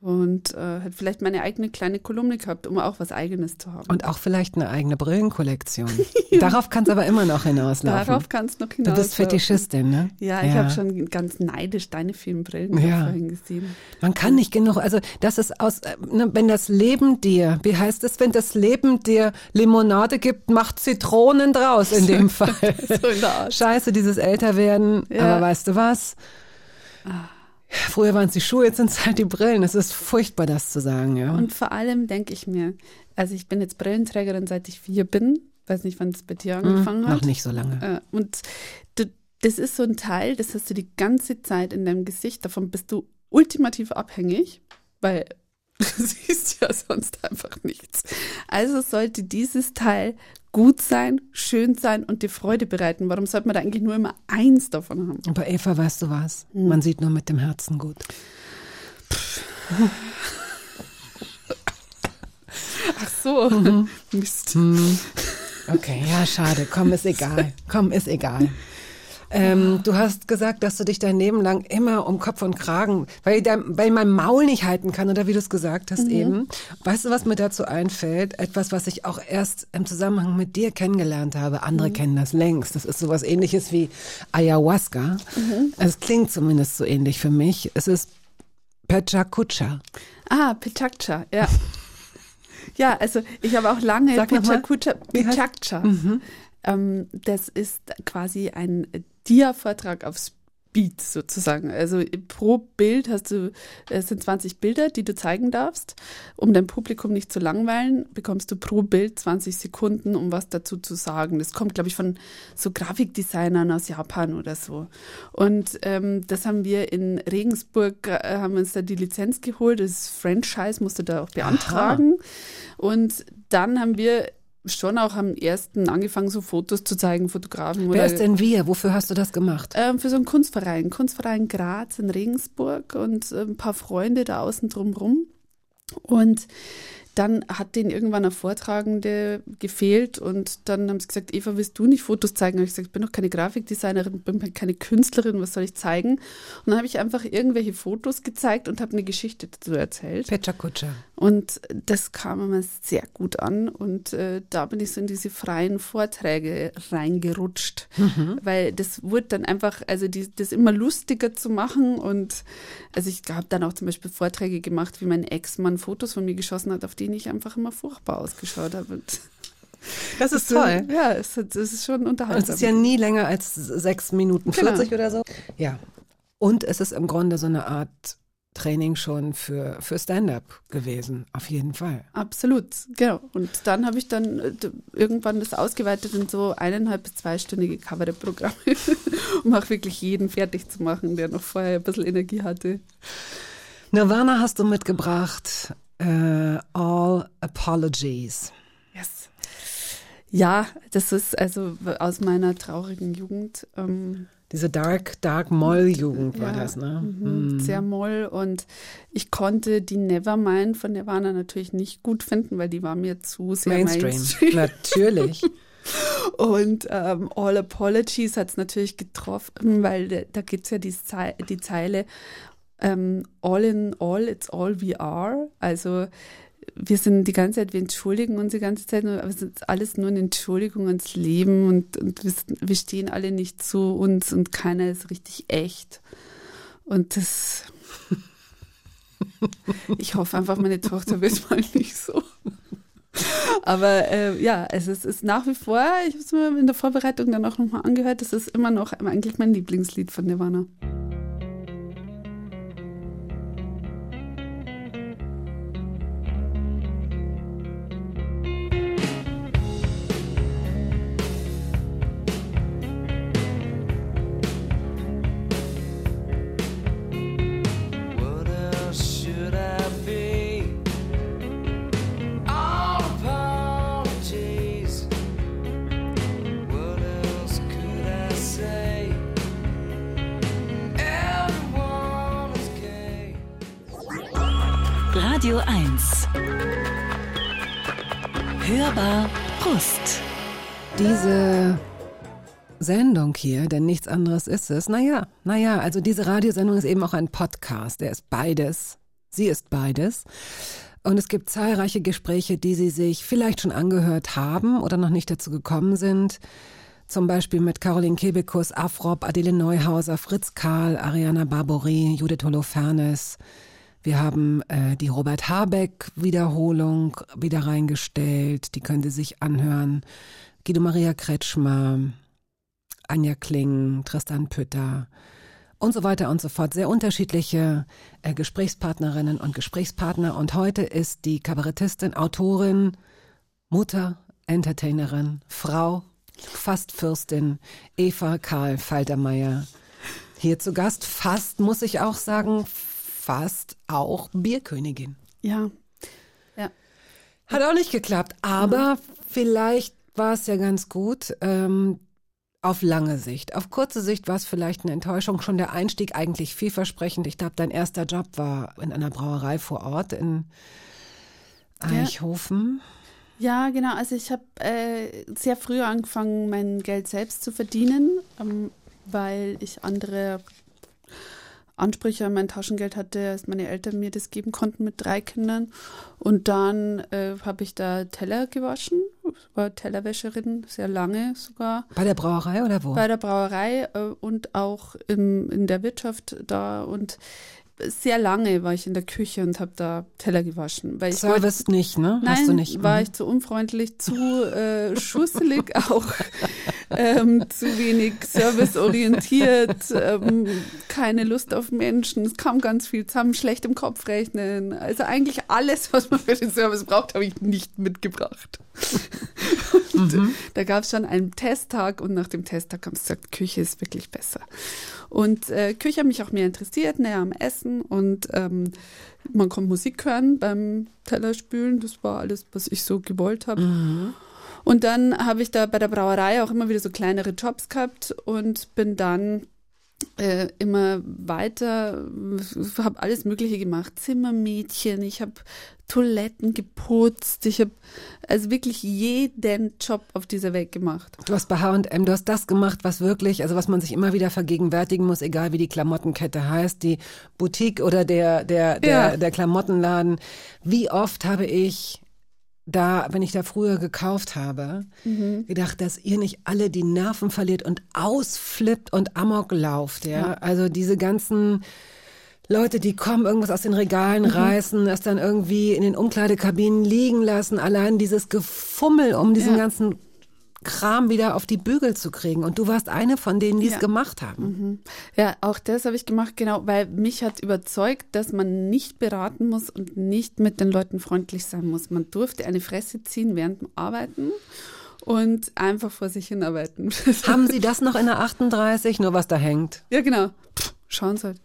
und äh, hätte vielleicht meine eigene kleine Kolumne gehabt, um auch was Eigenes zu haben. Und auch vielleicht eine eigene Brillenkollektion. Darauf kann es aber immer noch hinauslaufen. Darauf kannst du noch du hinaus. bist Fetischistin, ne? Ja, ich habe schon ganz neidisch deine vielen Brillen Ja. vorhin gesehen. Man kann nicht genug, also das ist aus, äh, ne, wenn das Leben dir, wie heißt es, wenn das Leben dir Limonade gibt, macht Zitronen draus in dem Fall. So in der Art. Scheiße, dieses Älterwerden, Ja. aber weißt du was? Früher waren es die Schuhe, jetzt sind es halt die Brillen. Es ist furchtbar, das zu sagen, ja. Und vor allem denke ich mir, also ich bin jetzt Brillenträgerin, seit ich vier bin. Weiß nicht, wann das bei dir angefangen hat. Hm, Noch nicht so lange. Äh, und du, das ist so ein Teil, das hast du die ganze Zeit in deinem Gesicht. Davon bist du ultimativ abhängig, weil du siehst ja sonst einfach nichts. Also sollte dieses Teil gut sein, schön sein und dir Freude bereiten. Warum sollte man da eigentlich nur immer eins davon haben? Aber Eva, weißt du was? Hm. Man sieht nur mit dem Herzen gut. Ach so, Mhm. Mist. Okay, ja, schade. Komm, ist egal. Komm, ist egal. Ähm, du hast gesagt, dass du dich dein Leben lang immer um Kopf und Kragen, weil, dein, weil mein Maul nicht halten kann, oder wie du es gesagt hast eben. Weißt du, was mir dazu einfällt? Etwas, was ich auch erst im Zusammenhang mit dir kennengelernt habe. Andere kennen das längst. Das ist sowas ähnliches wie Ayahuasca. Es klingt zumindest so ähnlich für mich. Es ist Pechakucha. Ah, Pichakcha, ja. Ja, also ich habe auch lange Wie heißt- Pichakcha. Ähm, das ist quasi ein Dia-Vortrag auf Speed sozusagen. Also pro Bild hast du, es sind 20 Bilder, die du zeigen darfst. Um dein Publikum nicht zu langweilen, bekommst du pro Bild 20 Sekunden, um was dazu zu sagen. Das kommt, glaube ich, von so Grafikdesignern aus Japan oder so. Und ähm, das haben wir in Regensburg, äh, haben uns da die Lizenz geholt. Das Franchise musste da auch beantragen. Und dann haben wir schon auch am ersten angefangen, so Fotos zu zeigen, Fotografen. Wer ist denn wir? Wofür hast du das gemacht? ähm, für so einen Kunstverein, Kunstverein Graz in Regensburg und äh, ein paar Freunde da außen drumrum. Und dann hat denen irgendwann eine Vortragende gefehlt und dann haben sie gesagt, Eva, willst du nicht Fotos zeigen? Habe ich gesagt, ich bin doch keine Grafikdesignerin, bin keine Künstlerin, was soll ich zeigen? Und dann habe ich einfach irgendwelche Fotos gezeigt und habe eine Geschichte dazu erzählt. Pechakucha. Und das kam immer sehr gut an. Und äh, da bin ich so in diese freien Vorträge reingerutscht. Weil das wurde dann einfach, also die, das immer lustiger zu machen. Und also ich habe dann auch zum Beispiel Vorträge gemacht, wie mein Ex-Mann Fotos von mir geschossen hat, auf denen ich einfach immer furchtbar ausgeschaut habe. Das ist toll. Ja, es, ist schon unterhaltsam. es ist ja nie länger als sechs Minuten Genau. 40 oder so. Ja. Und es ist im Grunde so eine Art Training schon für, für Stand-up gewesen, auf jeden Fall. Absolut, genau. Und dann habe ich dann äh, irgendwann das ausgeweitet in so eineinhalb bis zweistündige Kabarettprogramme, um auch wirklich jeden fertig zu machen, der noch vorher ein bisschen Energie hatte. Nirvana hast du mitgebracht. Äh, all Apologies. Yes. Ja, das ist also aus meiner traurigen Jugend. Ähm, Diese Dark, Dark Moll-Jugend war ja, das, ne? mhm, Sehr moll. Und ich konnte die Nevermind von Nirvana natürlich nicht gut finden, weil die war mir zu sehr Mainstream. Mainstream. Natürlich. Und ähm, All Apologies hat es natürlich getroffen, weil da, gibt es ja die, Zei die Zeile ähm, All in all, it's all we are. Also wir sind die ganze Zeit, wir entschuldigen uns die ganze Zeit, aber es ist alles nur eine Entschuldigung ans Leben und, und wir, wir stehen alle nicht zu uns und keiner ist richtig echt. Und das. Ich hoffe einfach, meine Tochter wird mal nicht so. Aber äh, ja, es ist, ist nach wie vor, ich habe es mir in der Vorbereitung dann auch nochmal angehört, das ist immer noch eigentlich mein Lieblingslied von Nirvana. Nichts anderes ist es. Naja, naja, also diese Radiosendung ist eben auch ein Podcast. Der ist beides. Sie ist beides. Und es gibt zahlreiche Gespräche, die Sie sich vielleicht schon angehört haben oder noch nicht dazu gekommen sind. Zum Beispiel mit Caroline Kebekus, Afrop, Adele Neuhauser, Fritz Karl, Ariana Barbouri, Judith Holofernes. Wir haben äh, die Robert Habeck Wiederholung wieder reingestellt. Die können Sie sich anhören. Guido Maria Kretschmer, Anja Kling, Tristan Pütter und so weiter und so fort. Sehr unterschiedliche äh, Gesprächspartnerinnen und Gesprächspartner. Und heute ist die Kabarettistin, Autorin, Mutter, Entertainerin, Frau, fast Fürstin, Eva Karl Faltermeier. Hier zu Gast, fast, muss ich auch sagen, fast auch Bierkönigin. Ja, Hat auch nicht geklappt, aber vielleicht war es ja ganz gut. Ähm, auf lange Sicht. Auf kurze Sicht war es vielleicht eine Enttäuschung. Schon der Einstieg eigentlich vielversprechend. Ich glaube, dein erster Job war in einer Brauerei vor Ort in Eichhofen. Ja, genau. Also ich habe äh, sehr früh angefangen, mein Geld selbst zu verdienen, ähm, weil ich andere Ansprüche an mein Taschengeld hatte, als meine Eltern mir das geben konnten mit drei Kindern. Und dann äh, habe ich da Teller gewaschen, war Tellerwäscherin, sehr lange sogar Bei der Brauerei oder wo? bei der Brauerei äh, und auch im, in der Wirtschaft da und sehr lange war ich in der Küche und habe da Teller gewaschen. Weil ich wollte- Service nicht, ne? Nein, Hast du nicht. war Mhm. ich zu unfreundlich, zu äh, schusselig auch, ähm, zu wenig serviceorientiert, ähm, keine Lust auf Menschen, es kam ganz viel zusammen, schlecht im Kopf rechnen. Also eigentlich alles, was man für den Service braucht, habe ich nicht mitgebracht. Und Mhm. Da gab es schon einen Testtag und nach dem Testtag haben sie gesagt, Küche ist wirklich besser. Und äh, Küche hat mich auch mehr interessiert, näher am Essen und ähm, man konnte Musik hören beim Tellerspülen. Das war alles, was ich so gewollt habe. Und dann habe ich da bei der Brauerei auch immer wieder so kleinere Jobs gehabt und bin dann äh, immer weiter, habe alles Mögliche gemacht. Zimmermädchen, ich habe Toiletten geputzt, ich habe also wirklich jeden Job auf dieser Welt gemacht. Du hast bei H&M, du hast das gemacht, was wirklich, also was man sich immer wieder vergegenwärtigen muss, egal wie die Klamottenkette heißt, die Boutique oder der, der, der, Ja. der Klamottenladen. Wie oft habe ich da, wenn ich da früher gekauft habe, gedacht, dass ihr nicht alle die Nerven verliert und ausflippt und Amok lauft, ja. Also diese ganzen Leute, die kommen, irgendwas aus den Regalen reißen, das dann irgendwie in den Umkleidekabinen liegen lassen, allein dieses Gefummel, um diesen Ja. ganzen Kram wieder auf die Bügel zu kriegen. Und du warst eine von denen, die es Ja. gemacht haben. Ja, auch das habe ich gemacht, genau, weil mich hat überzeugt, dass man nicht beraten muss und nicht mit den Leuten freundlich sein muss. Man durfte eine Fresse ziehen während dem Arbeiten und einfach vor sich hinarbeiten. Haben sie das noch in der 38, nur was da hängt? ja, genau. Pff, Schauen Sie halt.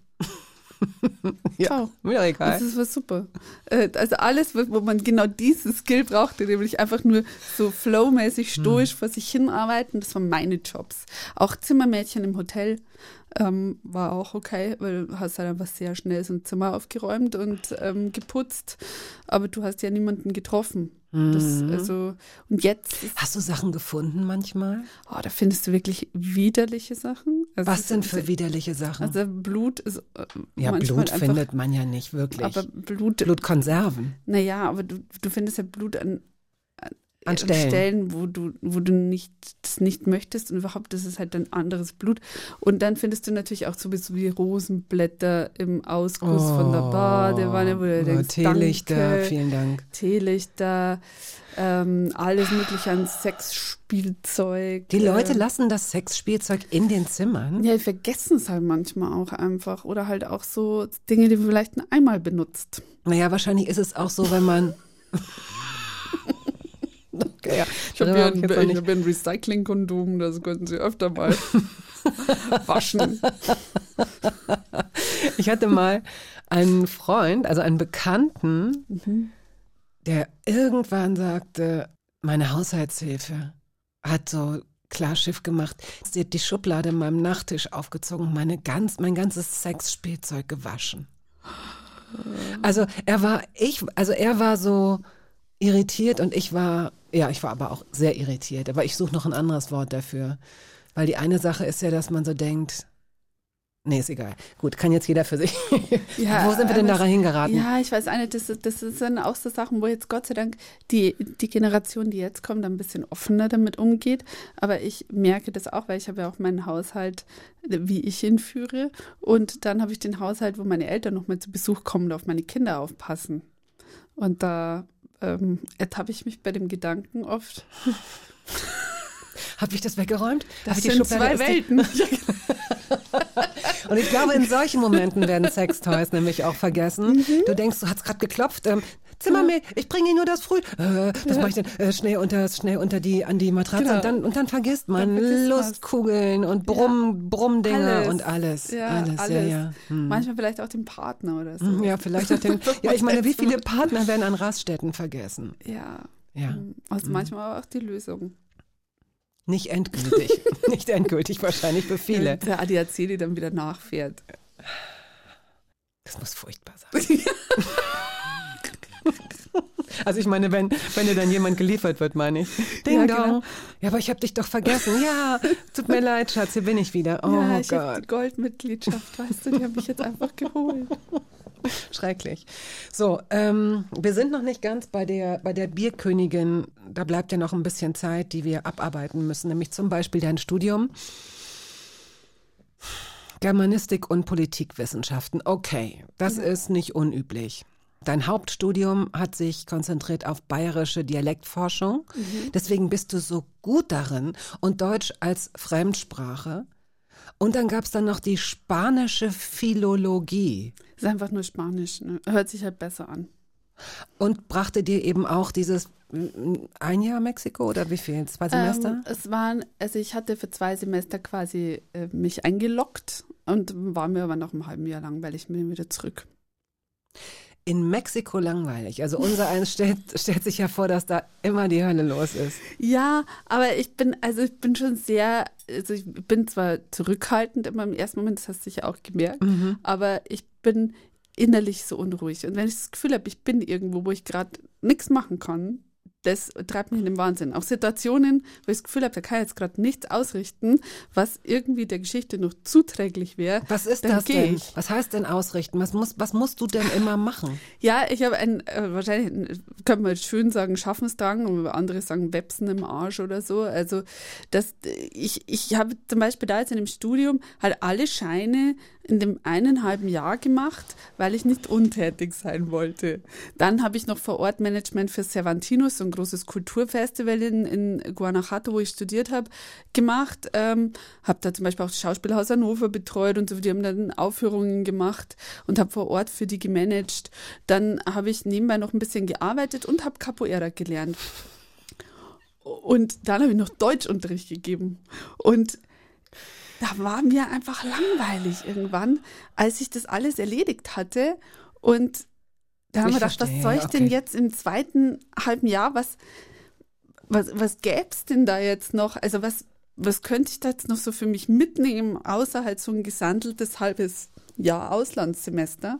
Ja, Ciao. mir egal. Das ist was super. Äh, Also alles, wo man genau dieses Skill brauchte, nämlich einfach nur so flowmäßig Hm. stoisch vor sich hinarbeiten, das waren meine Jobs. Auch Zimmermädchen im Hotel ähm, war auch okay, weil du hast halt einfach sehr schnell so ein Zimmer aufgeräumt und ähm, geputzt, aber du hast ja niemanden getroffen. Das, Mhm. also, und jetzt, Hast du Sachen gefunden manchmal? oh, da findest du wirklich widerliche Sachen. Also Was denn ist- für widerliche Sachen? Also Blut ist äh, ja, Blut einfach, findet man ja nicht wirklich. aber Blut, Blutkonserven. naja, aber du, du findest ja Blut an, An Stellen. wo du, wo du nicht, das nicht möchtest und überhaupt, das ist halt ein anderes Blut. Und dann findest du natürlich auch sowieso wie Rosenblätter im Ausguss von der Badewanne, wo du oh, denkst, Teelichter, danke, vielen Dank. Teelichter, ähm, alles mögliche an Sexspielzeug. Die Leute äh, lassen das Sexspielzeug in den Zimmern. ja, die vergessen es halt manchmal auch einfach. Oder halt auch so Dinge, die du vielleicht nur einmal benutzt. Naja, wahrscheinlich ist es auch so, wenn man. okay, ja. Ich habe ich ein, ich hab ein Recycling-Kondom, das können Sie öfter mal waschen. Ich hatte mal einen Freund, also einen Bekannten, Mhm. der irgendwann sagte, meine Haushaltshilfe hat so Klarschiff gemacht. Sie hat die Schublade in meinem Nachttisch aufgezogen, meine ganz, mein ganzes Sexspielzeug gewaschen. Also er war, ich, also er war so irritiert und ich war, ja, ich war aber auch sehr irritiert. Aber ich suche noch ein anderes Wort dafür. Weil die eine Sache ist ja, dass man so denkt, nee, ist egal. Gut, kann jetzt jeder für sich. Ja, Wo sind wir denn da hingeraten? Ja, ich weiß nicht, das, ist- das sind auch so Sachen, wo jetzt Gott sei Dank die, die Generation, die jetzt kommt, ein bisschen offener damit umgeht. Aber ich merke das auch, weil ich habe ja auch meinen Haushalt, wie ich ihn führe. Und dann habe ich den Haushalt, wo meine Eltern noch mal zu Besuch kommen und auf meine Kinder aufpassen. Und da ähm, ertappe ich mich bei dem Gedanken oft. Habe ich das weggeräumt? Das sind Schublade- zwei Welten. Und ich glaube, in solchen Momenten werden Sextoys nämlich auch vergessen. Mhm. Du denkst, du hast gerade geklopft. Ähm, Zimmermäh, ich bringe Ihnen nur das Früh. Äh, was mache ich denn? Äh, schnell unter, schnell unter die, an die Matratze. Genau. Und, dann, und dann vergisst man Dann. Lustkugeln und Brumm, Brummdinger Alles. und alles. Ja, alles, alles. ja, ja. Hm. Manchmal vielleicht auch den Partner oder so. Ja, vielleicht auch den. Ja, ich meine, wie viele Partner werden an Raststätten vergessen? Ja. Ja. Also manchmal auch die Lösung. Nicht endgültig. Nicht endgültig wahrscheinlich für viele. Der ADAC, die dann wieder nachfährt. Das muss furchtbar sein. Also ich meine, wenn, wenn dir dann jemand geliefert wird, meine ich. Ding Ja, dong. genau. Ja, aber ich habe dich doch vergessen. Ja, tut mir leid, Schatz, hier bin ich wieder. Oh ja, ich habe Gott, die Goldmitgliedschaft, weißt du, die habe ich jetzt einfach geholt. schrecklich. So, ähm, wir sind noch nicht ganz bei der, bei der Bierkönigin. Da bleibt ja noch ein bisschen Zeit, die wir abarbeiten müssen, nämlich zum Beispiel dein Studium. Germanistik und Politikwissenschaften. Okay, das ist nicht unüblich. Dein Hauptstudium hat sich konzentriert auf bayerische Dialektforschung. Deswegen bist du so gut darin und Deutsch als Fremdsprache. Und dann gab es dann noch die spanische Philologie Ist einfach nur Spanisch, ne? hört sich halt besser an. und brachte dir eben auch dieses mm, ein Jahr Mexiko oder wie viel? Zwei Semester? Ähm, es waren, also ich hatte für zwei Semester quasi äh, mich eingeloggt und war mir aber nach einem halben Jahr langweilig, bin wieder zurück. In Mexiko langweilig. Also unser eins stellt, stellt sich ja vor, dass da immer die Hölle los ist. Ja, aber ich bin, also ich bin schon sehr, also ich bin zwar zurückhaltend immer im ersten Moment, das hast du sicher auch gemerkt, aber ich bin innerlich so unruhig. Und wenn ich das Gefühl habe, ich bin irgendwo, wo ich gerade nichts machen kann, das treibt mich in den Wahnsinn. Auch Situationen, wo ich das Gefühl habe, da kann ich jetzt gerade nichts ausrichten, was irgendwie der Geschichte noch zuträglich wäre. Was ist das denn? Ich. Was heißt denn ausrichten? Was, muss, was musst du denn immer machen? Ja, ich habe ein, äh, wahrscheinlich, ein- könnte man jetzt schön sagen, Schaffensdrang, und andere sagen Websen im Arsch oder so. Also, das, ich, ich habe zum Beispiel da jetzt in dem Studium halt alle Scheine in dem eineinhalben Jahr gemacht, weil ich nicht untätig sein wollte. Dann habe ich noch vor Ort Management für Cervantinos, so ein großes Kulturfestival in, in Guanajuato, wo ich studiert habe, gemacht. Ähm, habe da zum Beispiel auch das Schauspielhaus Hannover betreut und so. Die haben dann Aufführungen gemacht und habe vor Ort für die gemanagt. Dann habe ich nebenbei noch ein bisschen gearbeitet und habe Capoeira gelernt. Und dann habe ich noch Deutschunterricht gegeben. Und da war mir einfach langweilig irgendwann, als ich das alles erledigt hatte. Und da haben wir gedacht, was soll ich denn okay. jetzt im zweiten halben Jahr, was, was, was gäbe es denn da jetzt noch? Also was, was könnte ich da jetzt noch so für mich mitnehmen, außer halt so ein gesandeltes halbes Jahr Auslandssemester?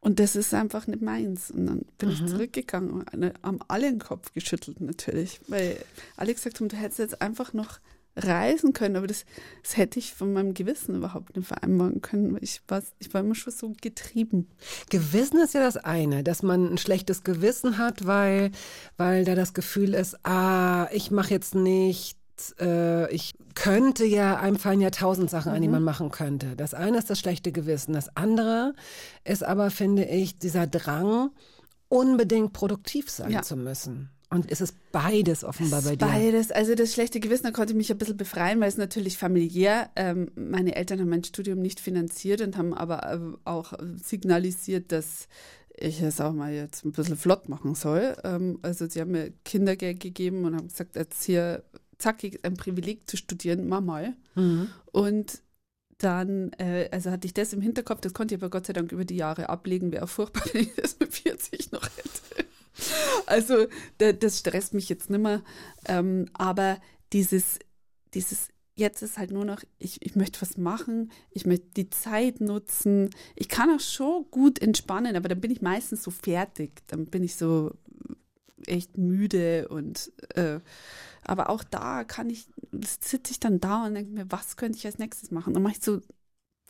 Und das ist einfach nicht meins. Und dann bin Mhm. ich zurückgegangen und eine, haben alle den Kopf geschüttelt natürlich, weil alle gesagt haben, du hättest jetzt einfach noch reisen können, aber das, das hätte ich von meinem Gewissen überhaupt nicht vereinbaren können. Ich war, ich war immer schon so getrieben. Gewissen ist ja das eine, dass man ein schlechtes Gewissen hat, weil, weil da das Gefühl ist, ah, ich mache jetzt nichts, äh, ich könnte ja, einem fallen ja tausend Sachen ein, die man machen könnte. Das eine ist das schlechte Gewissen. Das andere ist aber, finde ich, dieser Drang, unbedingt produktiv sein Ja. zu müssen. Und es ist beides offenbar bei dir. Beides. Also das schlechte Gewissen, da konnte ich mich ein bisschen befreien, weil es natürlich familiär, ähm, meine Eltern haben mein Studium nicht finanziert und haben aber äh, auch signalisiert, dass ich es auch mal jetzt ein bisschen flott machen soll. Ähm, also sie haben mir Kindergeld gegeben und haben gesagt, jetzt hier zackig ein Privileg zu studieren, mach mal. Mhm. Und dann, äh, also hatte ich das im Hinterkopf, das konnte ich aber Gott sei Dank über die Jahre ablegen, wäre furchtbar, wenn ich das mit 40 noch hätte. Also da, das stresst mich jetzt nimmer. Ähm, aber dieses, dieses, jetzt ist halt nur noch, ich, ich möchte was machen, ich möchte die Zeit nutzen. Ich kann auch schon gut entspannen, aber dann bin ich meistens so fertig. Dann bin ich so echt müde und äh, aber auch da kann ich, sitze ich dann da und denke mir, was könnte ich als nächstes machen? Dann mache ich so,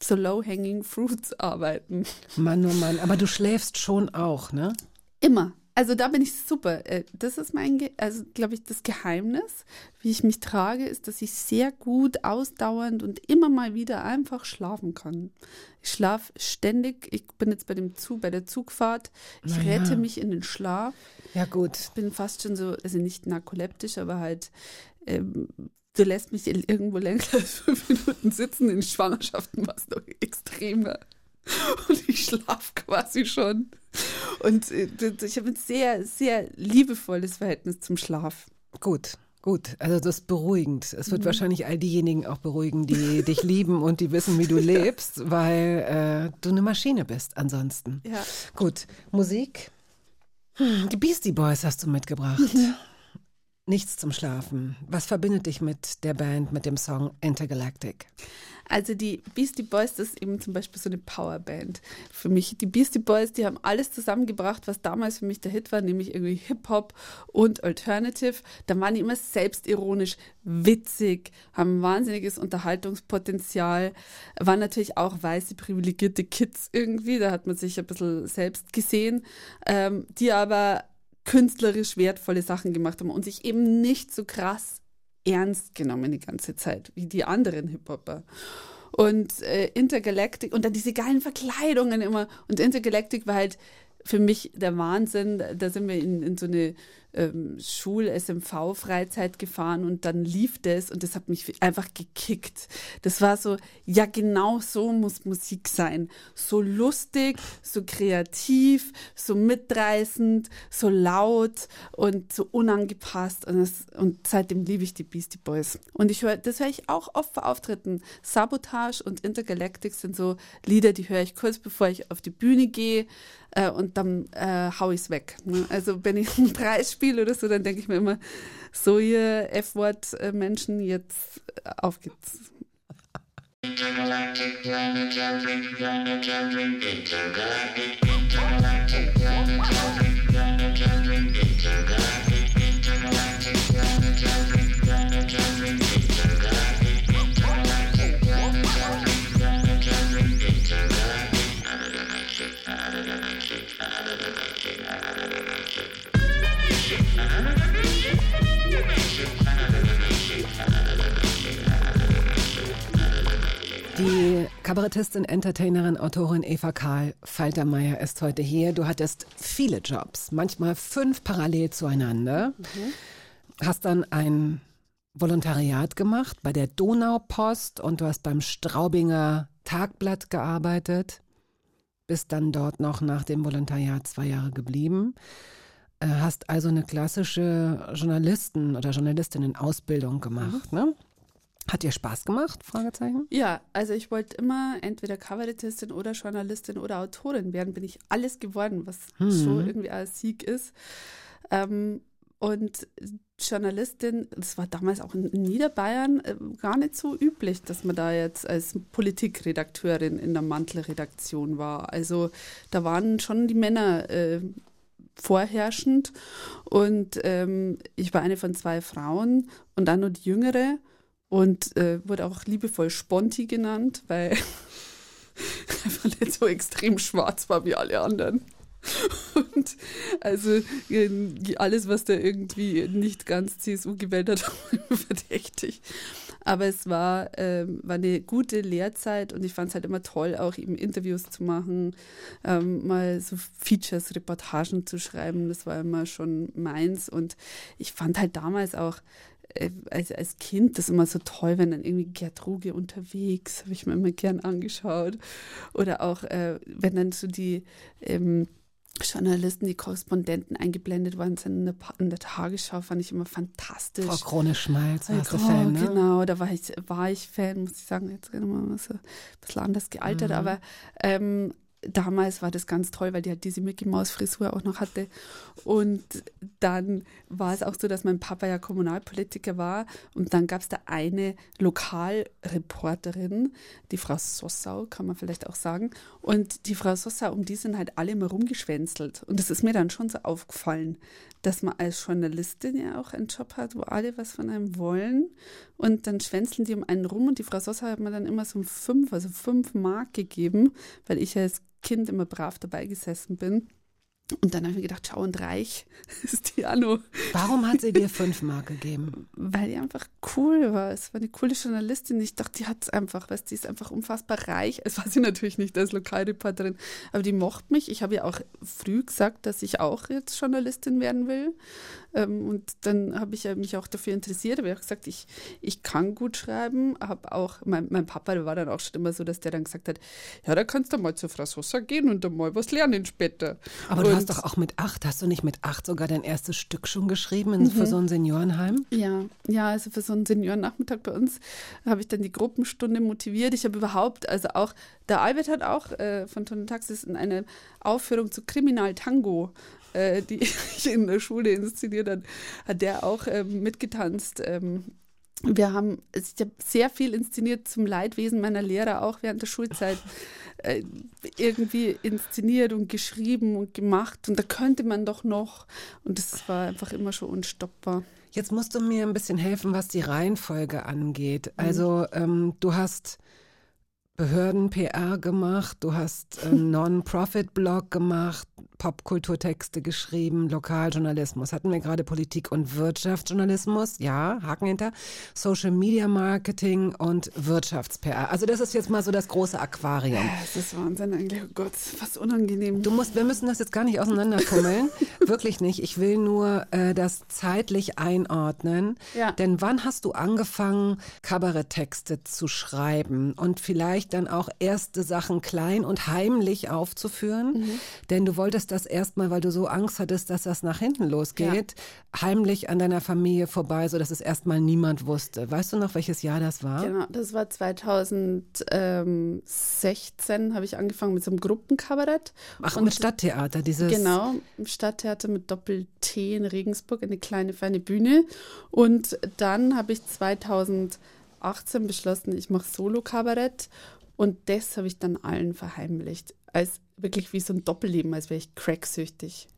so low-hanging fruits arbeiten. Mann, oh Mann. Aber du schläfst schon auch, ne? Immer. Also da bin ich super. Äh, Das ist mein, Ge also glaube ich, das Geheimnis, wie ich mich trage, ist, dass ich sehr gut, ausdauernd und immer mal wieder einfach schlafen kann. Ich schlafe ständig. Ich bin jetzt bei dem Zug, bei der Zugfahrt. Ich ja. rette mich in den Schlaf. Ja, gut. bin fast schon so, also nicht narkoleptisch, aber halt, ähm, du lässt mich irgendwo länger als fünf Minuten sitzen. In Schwangerschaften war es noch extremer. Und ich schlafe quasi schon. Und äh, ich habe ein sehr, sehr liebevolles Verhältnis zum Schlaf. Gut, gut. Also das ist beruhigend. Es Mhm. wird wahrscheinlich all diejenigen auch beruhigen, die dich lieben und die wissen, wie du lebst, weil äh, du eine Maschine bist ansonsten. Ja. Gut, Musik. Hm, Die Beastie Boys hast du mitgebracht. Mhm. Nichts zum Schlafen. Was verbindet dich mit der Band, mit dem Song Intergalactic? Also die Beastie Boys, das ist eben zum Beispiel so eine Powerband. Für mich, die Beastie Boys, die haben alles zusammengebracht, was damals für mich der Hit war, nämlich irgendwie Hip-Hop und Alternative. Da waren die immer selbstironisch, witzig, haben wahnsinniges Unterhaltungspotenzial, waren natürlich auch weiße, privilegierte Kids irgendwie, da hat man sich ein bisschen selbst gesehen, ähm, die aber künstlerisch wertvolle Sachen gemacht haben und sich eben nicht so krass ernst genommen die ganze Zeit, wie die anderen Hip-Hopper. Und äh, Intergalactic und dann diese geilen Verkleidungen immer. Und Intergalactic war halt für mich der Wahnsinn. Da sind wir in, in so eine ähm, Schul-SMV-Freizeit gefahren und dann lief das und das hat mich einfach gekickt. Das war so, ja genau so muss Musik sein. So lustig, so kreativ, so mitreißend, so laut und so unangepasst. Und, das, und seitdem liebe ich die Beastie Boys. Und ich höre, das höre ich auch oft bei Auftritten. Sabotage und Intergalactic sind so Lieder, die höre ich kurz bevor ich auf die Bühne gehe äh, und dann äh, hau ich's weg. Ne? Also wenn ich einen Preis spiele oder so, dann denke ich mir immer, so ihr F-Wort-Menschen, jetzt äh, auf geht's. Die Kabarettistin, Entertainerin, Autorin Eva Karl Faltermeier ist heute hier. Du hattest viele Jobs, manchmal fünf parallel zueinander. Hast dann ein Volontariat gemacht bei der Donaupost und du hast beim Straubinger Tagblatt gearbeitet. Bist dann dort noch nach dem Volontariat zwei Jahre geblieben. Äh, Hast also eine klassische Journalisten- oder Journalistinnen-Ausbildung gemacht, ne? Hat dir Spaß gemacht? Fragezeichen. Ja, also ich wollte immer entweder Kabarettistin oder Journalistin oder Autorin werden. Bin ich alles geworden, was schon irgendwie ein Sieg ist. Ähm, und Journalistin, das war damals auch in Niederbayern äh, gar nicht so üblich, dass man da jetzt als Politikredakteurin in der Mantelredaktion war. Also da waren schon die Männer äh, vorherrschend und ähm, ich war eine von zwei Frauen und dann nur die jüngere und äh, wurde auch liebevoll Sponti genannt, weil einfach nicht so extrem schwarz war wie alle anderen. Und also äh, alles, was da irgendwie nicht ganz CSU gewählt hat, war verdächtig. Aber es war, ähm, war eine gute Lehrzeit und ich fand es halt immer toll, auch eben Interviews zu machen, ähm, mal so Features, Reportagen zu schreiben. Das war immer schon meins. Und ich fand halt damals auch als, als Kind das immer so toll, wenn dann irgendwie Gertrude unterwegs, habe ich mir immer gern angeschaut. Oder auch, äh, wenn dann so die ähm, Journalisten, die Korrespondenten eingeblendet worden sind in der, in der Tagesschau, fand ich immer fantastisch. Frau Krone Schmalz, warst du Fan, ne? Genau, da war ich, war ich Fan, muss ich sagen, jetzt gerade mal so ein bisschen anders gealtert, Mhm. aber ähm, damals war das ganz toll, weil die halt diese Mickey Maus Frisur auch noch hatte. Und dann war es auch so, dass mein Papa ja Kommunalpolitiker war und dann gab es da eine Lokalreporterin, die Frau Sossau, kann man vielleicht auch sagen. Und die Frau Sossau, um die sind halt alle immer rumgeschwänzelt. Und das ist mir dann schon so aufgefallen, dass man als Journalistin ja auch einen Job hat, wo alle was von einem wollen. Und dann schwänzeln die um einen rum. Und die Frau Sossau hat mir dann immer so fünf, also fünf Mark gegeben, weil ich als Kind immer brav dabei gesessen bin. Und dann habe ich mir gedacht, schau und reich ist die Anno. Warum hat sie dir fünf Mark gegeben? Weil die einfach cool war. Es war eine coole Journalistin. Ich dachte, die hat es einfach, weißt, die ist einfach unfassbar reich. Es war sie natürlich nicht als Lokalreporterin, aber die mochte mich. Ich habe ja auch früh gesagt, dass ich auch jetzt Journalistin werden will. Ähm, und dann habe ich mich auch dafür interessiert. Aber ich habe gesagt, ich, ich kann gut schreiben. Habe auch, mein, mein Papa, war dann auch schon immer so, dass der dann gesagt hat, ja, da kannst du mal zur Frau Sosa gehen und dann mal was lernen später. Aber Und- hast doch auch mit acht, hast du nicht mit acht sogar dein erstes Stück schon geschrieben in, für so ein Seniorenheim? Ja, ja, also für so einen Seniorennachmittag bei uns habe ich dann die Gruppenstunde motiviert. Ich habe überhaupt, also auch, der Albert hat auch äh, von Ton Taxis in eine Aufführung zu Kriminal Tango, äh, die ich in der Schule inszeniert hat, hat der auch ähm, mitgetanzt. Ähm, wir haben, also ich habe sehr viel inszeniert zum Leidwesen meiner Lehrer, auch während der Schulzeit. Äh, irgendwie inszeniert und geschrieben und gemacht. Und da könnte man doch noch. Und das war einfach immer schon unstoppbar. Jetzt musst du mir ein bisschen helfen, was die Reihenfolge angeht. Also ähm, du hast Behörden-PR gemacht, du hast einen Non-Profit-Blog gemacht, Popkulturtexte geschrieben, Lokaljournalismus. Hatten wir gerade Politik- und Wirtschaftsjournalismus, ja, Haken hinter, Social-Media-Marketing und Wirtschafts-PR. Also das ist jetzt mal so das große Aquarium. Das ist Wahnsinn eigentlich. Oh Gott, was unangenehm. Du musst, wir müssen das jetzt gar nicht auseinanderfummeln. Wirklich nicht. Ich will nur äh, das zeitlich einordnen. Ja. Denn wann hast du angefangen, Kabaretttexte zu schreiben und vielleicht dann auch erste Sachen klein und heimlich aufzuführen? Mhm. Denn du wolltest das erstmal, weil du so Angst hattest, dass das nach hinten losgeht, heimlich an deiner Familie vorbei, sodass es erstmal niemand wusste. Weißt du noch, welches Jahr das war? Genau, das war 2016, habe ich angefangen mit so einem Gruppenkabarett. Ach, Und- mit Stadttheater, dieses. Genau, im Stadttheater mit Doppel-T in Regensburg, eine kleine, feine Bühne. Und dann habe ich 2018 beschlossen, ich mache Solo-Kabarett. Und das habe ich dann allen verheimlicht. Als wirklich wie so ein Doppelleben, als wäre ich cracksüchtig.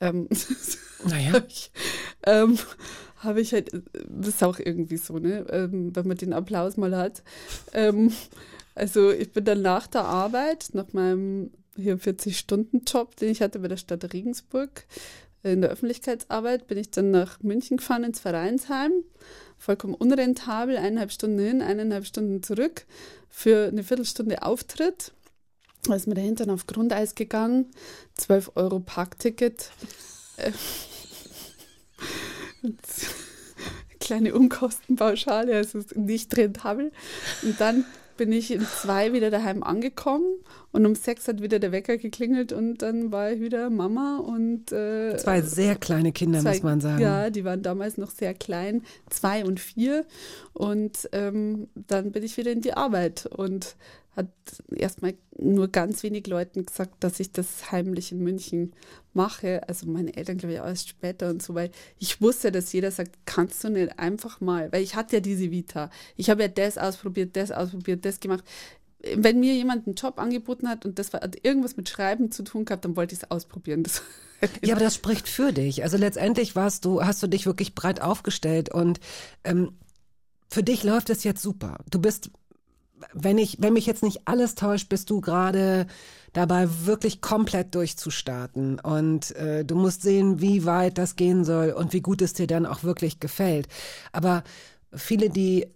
Ähm, Naja. ähm, habe ich halt, das ist auch irgendwie so, ne, ähm, wenn man den Applaus mal hat. Ähm, also ich bin dann nach der Arbeit, nach meinem hier 40-Stunden-Job, den ich hatte bei der Stadt Regensburg, in der Öffentlichkeitsarbeit, bin ich dann nach München gefahren ins Vereinsheim. Vollkommen unrentabel, eineinhalb Stunden hin, eineinhalb Stunden zurück für eine Viertelstunde Auftritt. Da ist mir der Hintern auf Grundeis gegangen. 12 Euro Parkticket. Äh, Kleine Unkostenpauschale, also ist nicht rentabel. Und dann bin ich in zwei wieder daheim angekommen Und um sechs hat wieder der Wecker geklingelt und dann war ich wieder Mama und äh, Zwei sehr kleine Kinder, zwei- muss man sagen. Ja, die waren damals noch sehr klein, zwei und vier. Und ähm, dann bin ich wieder in die Arbeit und hat erstmal nur ganz wenig Leuten gesagt, dass ich das heimlich in München mache. Also meine Eltern, glaube ich, auch erst später und so, weil ich wusste, dass jeder sagt, kannst du nicht einfach mal, weil ich hatte ja diese Vita. Ich habe ja das ausprobiert, das ausprobiert, das gemacht. Wenn mir jemand einen Job angeboten hat und das war, hat irgendwas mit Schreiben zu tun gehabt, dann wollte ich es ausprobieren. Das, Ja, aber das spricht für dich. Also letztendlich warst du, hast du dich wirklich breit aufgestellt und ähm, für dich läuft es jetzt super. Du bist, wenn ich, wenn mich jetzt nicht alles täuscht, bist du gerade dabei, wirklich komplett durchzustarten. Und äh, du musst sehen, wie weit das gehen soll und wie gut es dir dann auch wirklich gefällt. Aber viele, die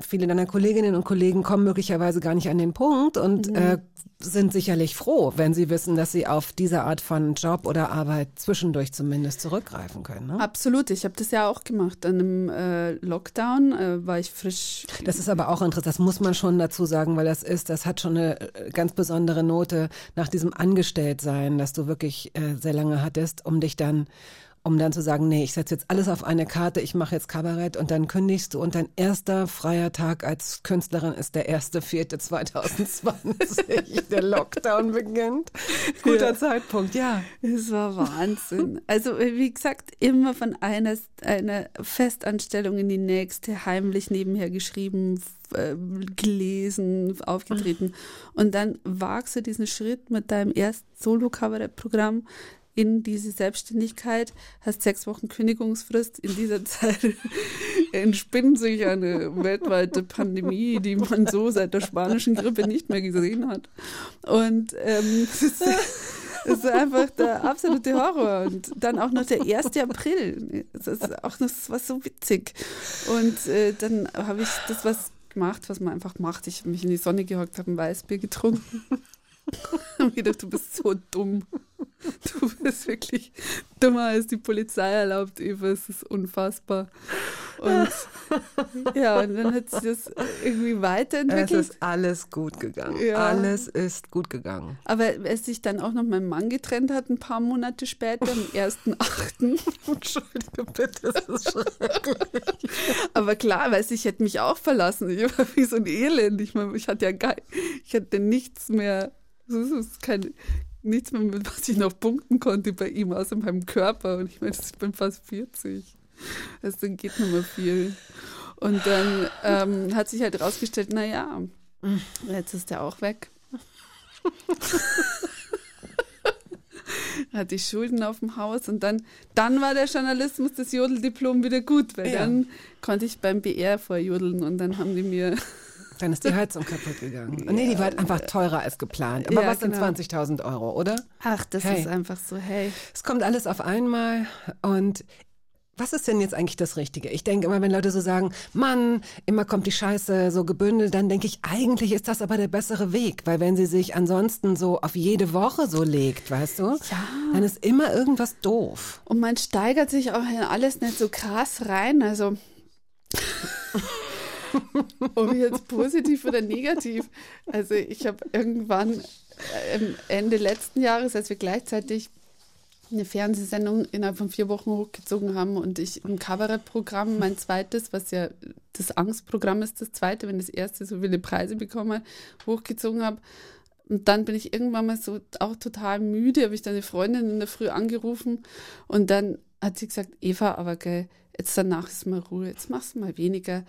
viele deiner Kolleginnen und Kollegen kommen möglicherweise gar nicht an den Punkt und äh, sind sicherlich froh, wenn sie wissen, dass sie auf diese Art von Job oder Arbeit zwischendurch zumindest zurückgreifen können. Ne? Absolut, ich habe das ja auch gemacht. An einem äh, Lockdown äh, war ich frisch. Das ist aber auch interessant, das muss man schon dazu sagen, weil das ist, das hat schon eine äh, ganz besondere Note nach diesem Angestelltsein, das du wirklich äh, sehr lange hattest, um dich dann um dann zu sagen, nee, ich setze jetzt alles auf eine Karte, ich mache jetzt Kabarett und dann kündigst du und dein erster freier Tag als Künstlerin ist der erste vierte 2020. der Lockdown beginnt. Guter Ja. Zeitpunkt, ja. Es war Wahnsinn. Also wie gesagt, immer von einer, einer Festanstellung in die nächste, heimlich nebenher geschrieben, äh, gelesen, aufgetreten. Und dann wagst du diesen Schritt mit deinem ersten Solo-Kabarett-Programm in diese Selbstständigkeit, hast sechs Wochen Kündigungsfrist. In dieser Zeit entspinnt sich eine weltweite Pandemie, die man so seit der spanischen Grippe nicht mehr gesehen hat. Und ähm, es ist, einfach der absolute Horror. Und dann auch noch der 1. April. Das ist auch das war so witzig. Und äh, dann habe ich das was gemacht, was man einfach macht. Ich habe mich in die Sonne gehockt, habe ein Weißbier getrunken. Mir gedacht, du bist so dumm. Du bist wirklich dummer als die Polizei erlaubt, Eva. Es ist unfassbar. Und ja, und dann hat sich das irgendwie Es weiterentwickelt. ist alles gut gegangen. Ja. Alles ist gut gegangen. Aber als sich dann auch noch mein Mann getrennt hat, ein paar Monate später, am 1.8. Entschuldige bitte, das ist schrecklich. Aber klar, weil ich hätte mich auch verlassen. Ich war wie so ein Elend. Ich, meine, ich hatte ja gar, ich hatte nichts mehr, es ist kein, nichts mehr, mit was ich noch punkten konnte bei ihm, außer meinem Körper. Und ich meine, ich bin fast 40. Also dann geht noch mal viel. Und dann ähm, hat sich halt rausgestellt, naja, jetzt ist er auch weg. hatte ich Schulden auf dem Haus und dann, dann war der Journalismus, das Jodeldiplom wieder gut, weil Ja. dann konnte ich beim BR vorjodeln und dann haben die mir, Dann ist die Heizung kaputt gegangen. Nee, die war halt einfach teurer als geplant. Aber Ja, was sind genau. 20.000 Euro, oder? ach, das Hey. ist einfach so, hey. Es kommt alles auf einmal und was ist denn jetzt eigentlich das Richtige? Ich denke immer, wenn Leute so sagen, Mann, immer kommt die Scheiße so gebündelt, dann denke ich, eigentlich ist das aber der bessere Weg, weil wenn sie sich ansonsten so auf jede Woche so legt, weißt du, Ja. dann ist immer irgendwas doof. Und man steigert sich auch in alles nicht so krass rein, also ob jetzt positiv oder negativ. Also ich habe irgendwann ähm, Ende letzten Jahres, als wir gleichzeitig eine Fernsehsendung innerhalb von vier Wochen hochgezogen haben und ich im Kabarettprogramm, mein zweites, was ja das Angstprogramm ist, das zweite, wenn das erste so viele Preise bekommen hat, hochgezogen habe. Und dann bin ich irgendwann mal so auch total müde, habe ich dann eine Freundin in der Früh angerufen und dann hat sie gesagt, Eva, aber gell, jetzt danach ist mal Ruhe, jetzt machst du mal weniger,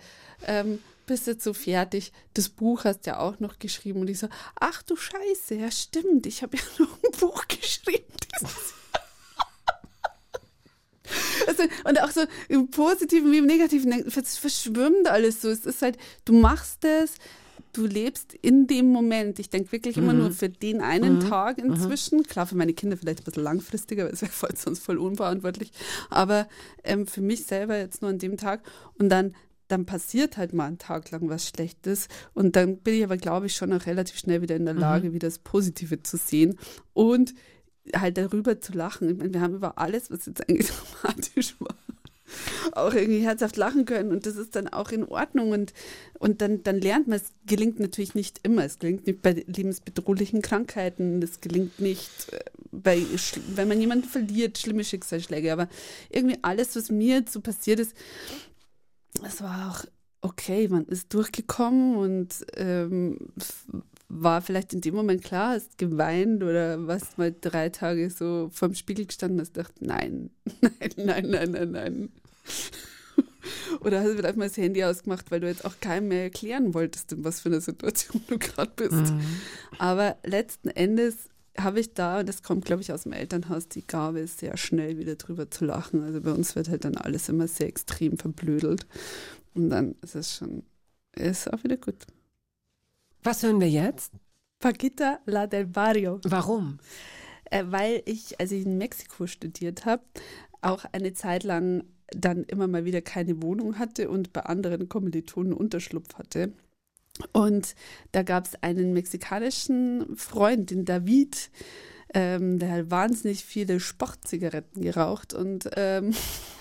ähm, bist jetzt so fertig. Das Buch hast du ja auch noch geschrieben und ich so, ach du Scheiße, ja stimmt, ich habe ja noch ein Buch geschrieben also, und auch so im Positiven wie im Negativen, verschwimmt alles so. Es ist halt, du machst es, du lebst in dem Moment. Ich denke wirklich immer nur für den einen Tag inzwischen. Klar, für meine Kinder vielleicht ein bisschen langfristiger, weil es wäre voll, sonst voll unverantwortlich. Aber ähm, für mich selber jetzt nur an dem Tag. Und dann dann passiert halt mal einen Tag lang was Schlechtes und dann bin ich aber, glaube ich, schon auch relativ schnell wieder in der Lage, wieder das Positive zu sehen und halt darüber zu lachen. Ich meine, wir haben über alles, was jetzt eigentlich dramatisch war, auch irgendwie herzhaft lachen können und das ist dann auch in Ordnung und, und dann, dann lernt man, es gelingt natürlich nicht immer, es gelingt nicht bei lebensbedrohlichen Krankheiten, es gelingt nicht äh, bei, wenn man jemanden verliert, schlimme Schicksalsschläge, aber irgendwie alles, was mir so passiert ist, es war auch okay, man ist durchgekommen und ähm, war vielleicht in dem Moment klar, hast geweint oder was mal drei Tage so vorm Spiegel gestanden hast, dachte, nein, nein, nein, nein, nein, nein. Oder hast du vielleicht mal das Handy ausgemacht, weil du jetzt auch keinem mehr erklären wolltest, in was für einer Situation du gerade bist. Aber letzten Endes habe ich da, und das kommt, glaube ich, aus dem Elternhaus, die Gabe, sehr schnell wieder drüber zu lachen. Also bei uns wird halt dann alles immer sehr extrem verblödelt. Und dann ist es schon, ist auch wieder gut. Was hören wir jetzt? Paquita La del Barrio. Warum? Äh, weil ich, als ich in Mexiko studiert habe, auch eine Zeit lang dann immer mal wieder keine Wohnung hatte und bei anderen Kommilitonen Unterschlupf hatte. Und da gab es einen mexikanischen Freund, den David, ähm, der hat wahnsinnig viele Sportzigaretten geraucht und ähm,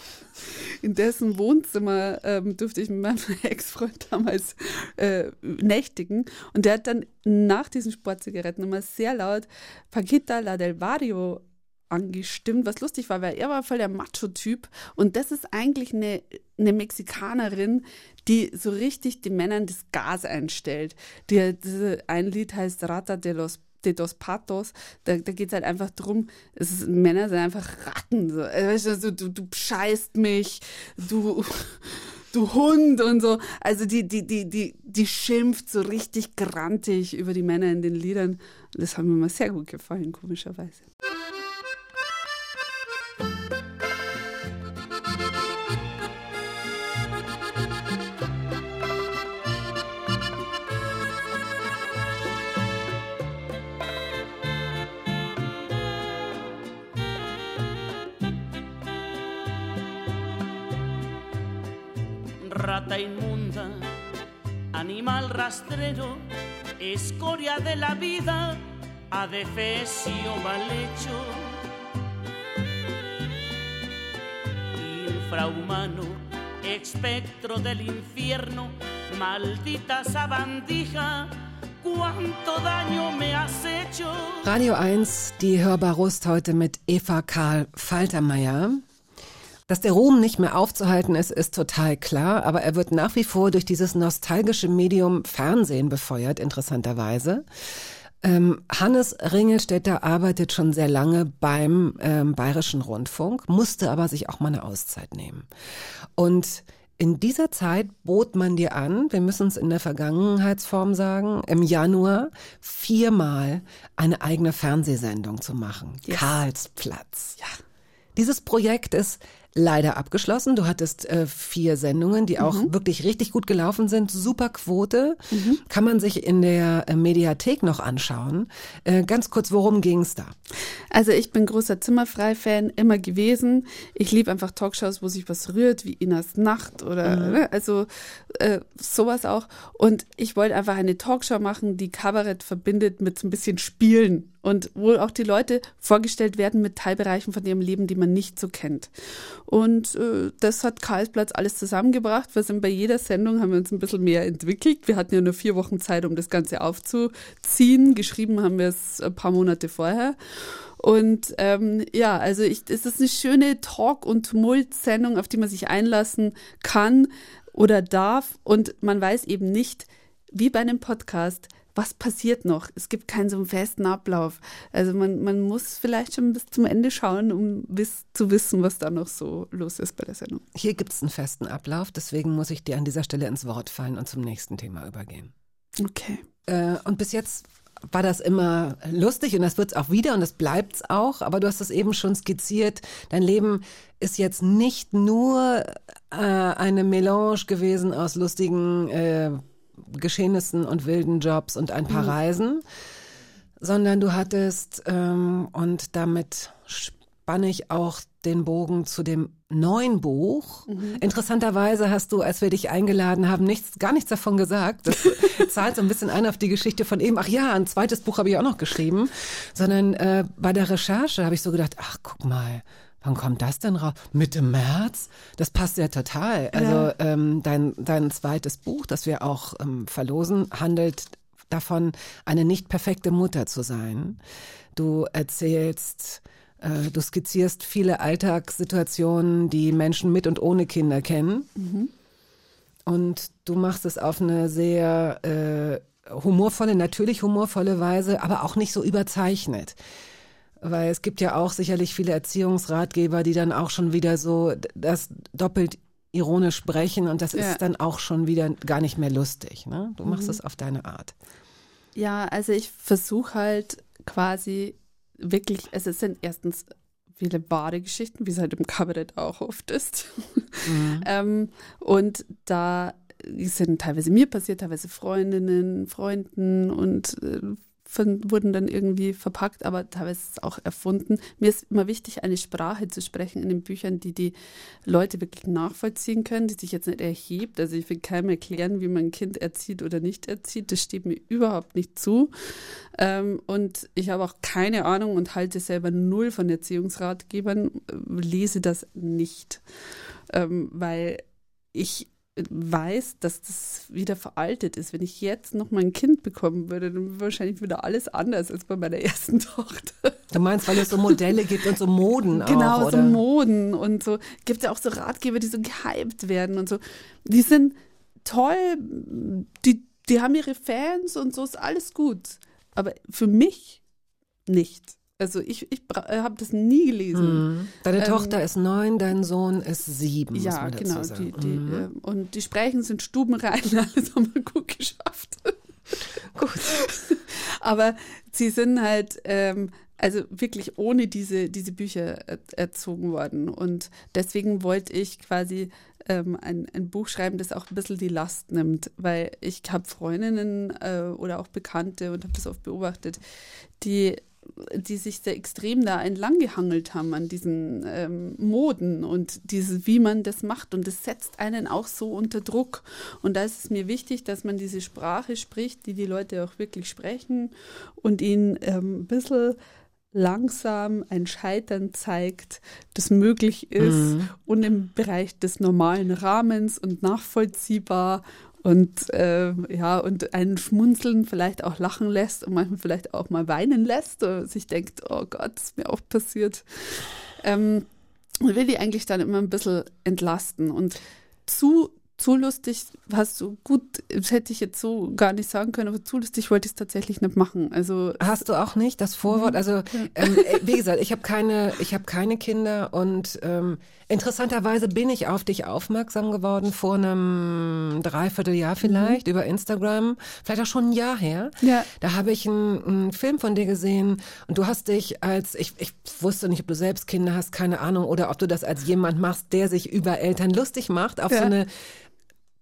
in dessen Wohnzimmer ähm, durfte ich mit meinem Ex-Freund damals äh, nächtigen. Und der hat dann nach diesen Sportzigaretten immer sehr laut Paquita La del Barrio angestimmt, was lustig war, weil er war voll der Macho-Typ und das ist eigentlich eine, eine Mexikanerin, die so richtig den Männern das Gas einstellt. Die, diese, ein Lied heißt Rata de los de dos Patos, da, da geht es halt einfach drum, ist, Männer sind einfach Ratten. So. Also, weißt du, du, du scheißt mich, du, du Hund und so. Also die, die, die, die, die schimpft so richtig grantig über die Männer in den Liedern. Das hat mir mal sehr gut gefallen, komischerweise. Animal rastrero, escoria de la vida, adefesio mal hecho, infrahumano, espectro del infierno, maldita sabandija, cuánto daño me has. Radio 1, die Hörbarust heute mit Eva Karl Faltermeier. Dass der Ruhm nicht mehr aufzuhalten ist, ist total klar, aber er wird nach wie vor durch dieses nostalgische Medium Fernsehen befeuert, interessanterweise. Ähm, Hannes Ringelstetter arbeitet schon sehr lange beim ähm, Bayerischen Rundfunk, musste aber sich auch mal eine Auszeit nehmen. Und in dieser Zeit bot man dir an, wir müssen es in der Vergangenheitsform sagen, im Januar viermal eine eigene Fernsehsendung zu machen. Yes. Karlsplatz. Ja. Dieses Projekt ist leider abgeschlossen. Du hattest äh, vier Sendungen, die auch wirklich richtig gut gelaufen sind. Super Quote. Kann man sich in der äh, Mediathek noch anschauen. Äh, ganz kurz, worum ging's da? Also ich bin großer Zimmerfrei-Fan, immer gewesen. Ich liebe einfach Talkshows, wo sich was rührt, wie Inas Nacht oder ne, also äh, sowas auch. Und ich wollte einfach eine Talkshow machen, die Kabarett verbindet mit so ein bisschen Spielen und wo auch die Leute vorgestellt werden mit Teilbereichen von ihrem Leben, die man nicht so kennt. Und äh, das hat Karlsplatz alles zusammengebracht. Wir sind bei jeder Sendung, haben wir uns ein bisschen mehr entwickelt. Wir hatten ja nur vier Wochen Zeit, um das Ganze aufzuziehen. Geschrieben haben wir es ein paar Monate vorher. Und ähm, ja, also ich, es ist eine schöne Talk- und Tumult-Sendung, auf die man sich einlassen kann oder darf. Und man weiß eben nicht, wie bei einem Podcast, was passiert noch? Es gibt keinen so einen festen Ablauf. Also man, man muss vielleicht schon bis zum Ende schauen, um wiss, zu wissen, was da noch so los ist bei der Sendung. Hier gibt's einen festen Ablauf, deswegen muss ich dir an dieser Stelle ins Wort fallen und zum nächsten Thema übergehen. Okay. Äh, und bis jetzt war das immer lustig und das wird's auch wieder und das bleibt's auch. Aber du hast es eben schon skizziert. Dein Leben ist jetzt nicht nur äh, eine Melange gewesen aus lustigen äh, Geschehnissen und wilden Jobs und ein paar Reisen, sondern du hattest, ähm, und damit spanne ich auch den Bogen zu dem neuen Buch. Interessanterweise hast du, als wir dich eingeladen haben, nichts, gar nichts davon gesagt. Das zahlt so ein bisschen ein auf die Geschichte von eben. Ach ja, ein zweites Buch habe ich auch noch geschrieben. Sondern äh, bei der Recherche habe ich so gedacht, ach guck mal, Wann kommt das denn raus? Mitte März? Das passt ja total. Also ähm, dein, dein zweites Buch, das wir auch ähm, verlosen, handelt davon, eine nicht perfekte Mutter zu sein. Du erzählst, äh, du skizzierst viele Alltagssituationen, die Menschen mit und ohne Kinder kennen. Und du machst es auf eine sehr äh, humorvolle, natürlich humorvolle Weise, aber auch nicht so überzeichnet. Weil es gibt ja auch sicherlich viele Erziehungsratgeber, die dann auch schon wieder so das doppelt ironisch sprechen und das Ja. ist dann auch schon wieder gar nicht mehr lustig. Ne? Du machst es auf deine Art. Ja, also ich versuche halt quasi wirklich, also es sind erstens viele wahre Geschichten, wie es halt im Kabarett auch oft ist. ähm, und da sind teilweise mir passiert, teilweise Freundinnen, Freunden und äh, wurden dann irgendwie verpackt, aber teilweise auch erfunden. Mir ist immer wichtig, eine Sprache zu sprechen in den Büchern, die die Leute wirklich nachvollziehen können, die sich jetzt nicht erhebt. Also ich will keinem erklären, wie man ein Kind erzieht oder nicht erzieht. Das steht mir überhaupt nicht zu. Ähm, und ich habe auch keine Ahnung und halte selber null von Erziehungsratgebern, äh, lese das nicht, ähm, weil ich weiß, dass das wieder veraltet ist. Wenn ich jetzt noch mal ein Kind bekommen würde, dann wäre wahrscheinlich wieder alles anders als bei meiner ersten Tochter. Du meinst, weil es so Modelle gibt und so Moden Genau, auch, so? Moden und so. Gibt ja auch so Ratgeber, die so gehypt werden und so. Die sind toll, die, die haben ihre Fans und so ist alles gut. Aber für mich nicht. Also ich, ich habe das nie gelesen. Mhm. Deine Ähm, Tochter ist neun, dein Sohn ist sieben. Ja, genau. Die, die, Mhm. ähm, und die Sprechen sind stubenrein, alles haben wir gut geschafft. Gut. Aber sie sind halt, ähm, also wirklich ohne diese, diese Bücher er erzogen worden. Und deswegen wollte ich quasi ähm, ein, ein Buch schreiben, das auch ein bisschen die Last nimmt. Weil ich habe Freundinnen äh, oder auch Bekannte und habe das oft beobachtet, die die sich sehr extrem da entlang gehangelt haben an diesen ähm, Moden und dieses, wie man das macht. Und das setzt einen auch so unter Druck. Und da ist es mir wichtig, dass man diese Sprache spricht, die die Leute auch wirklich sprechen und ihnen ähm, ein bisschen langsam ein Scheitern zeigt, das möglich ist und im Bereich des normalen Rahmens und nachvollziehbar und äh, ja und einen schmunzeln, vielleicht auch lachen lässt und manchmal vielleicht auch mal weinen lässt oder sich denkt, oh Gott, das ist mir auch passiert. Ähm, und will die eigentlich dann immer ein bisschen entlasten und zu zu lustig hast du gut, das hätte ich jetzt so gar nicht sagen können, aber zu lustig wollte ich es tatsächlich nicht machen. Also Hast du auch nicht das Vorwort? Also ähm, äh, wie gesagt, ich habe keine, ich habe keine Kinder und ähm, interessanterweise bin ich auf dich aufmerksam geworden vor einem Dreivierteljahr vielleicht über Instagram, vielleicht auch schon ein Jahr her. Ja. Da habe ich einen, einen Film von dir gesehen und du hast dich als ich, ich wusste nicht, ob du selbst Kinder hast, keine Ahnung, oder ob du das als jemand machst, der sich über Eltern lustig macht auf so Ja. eine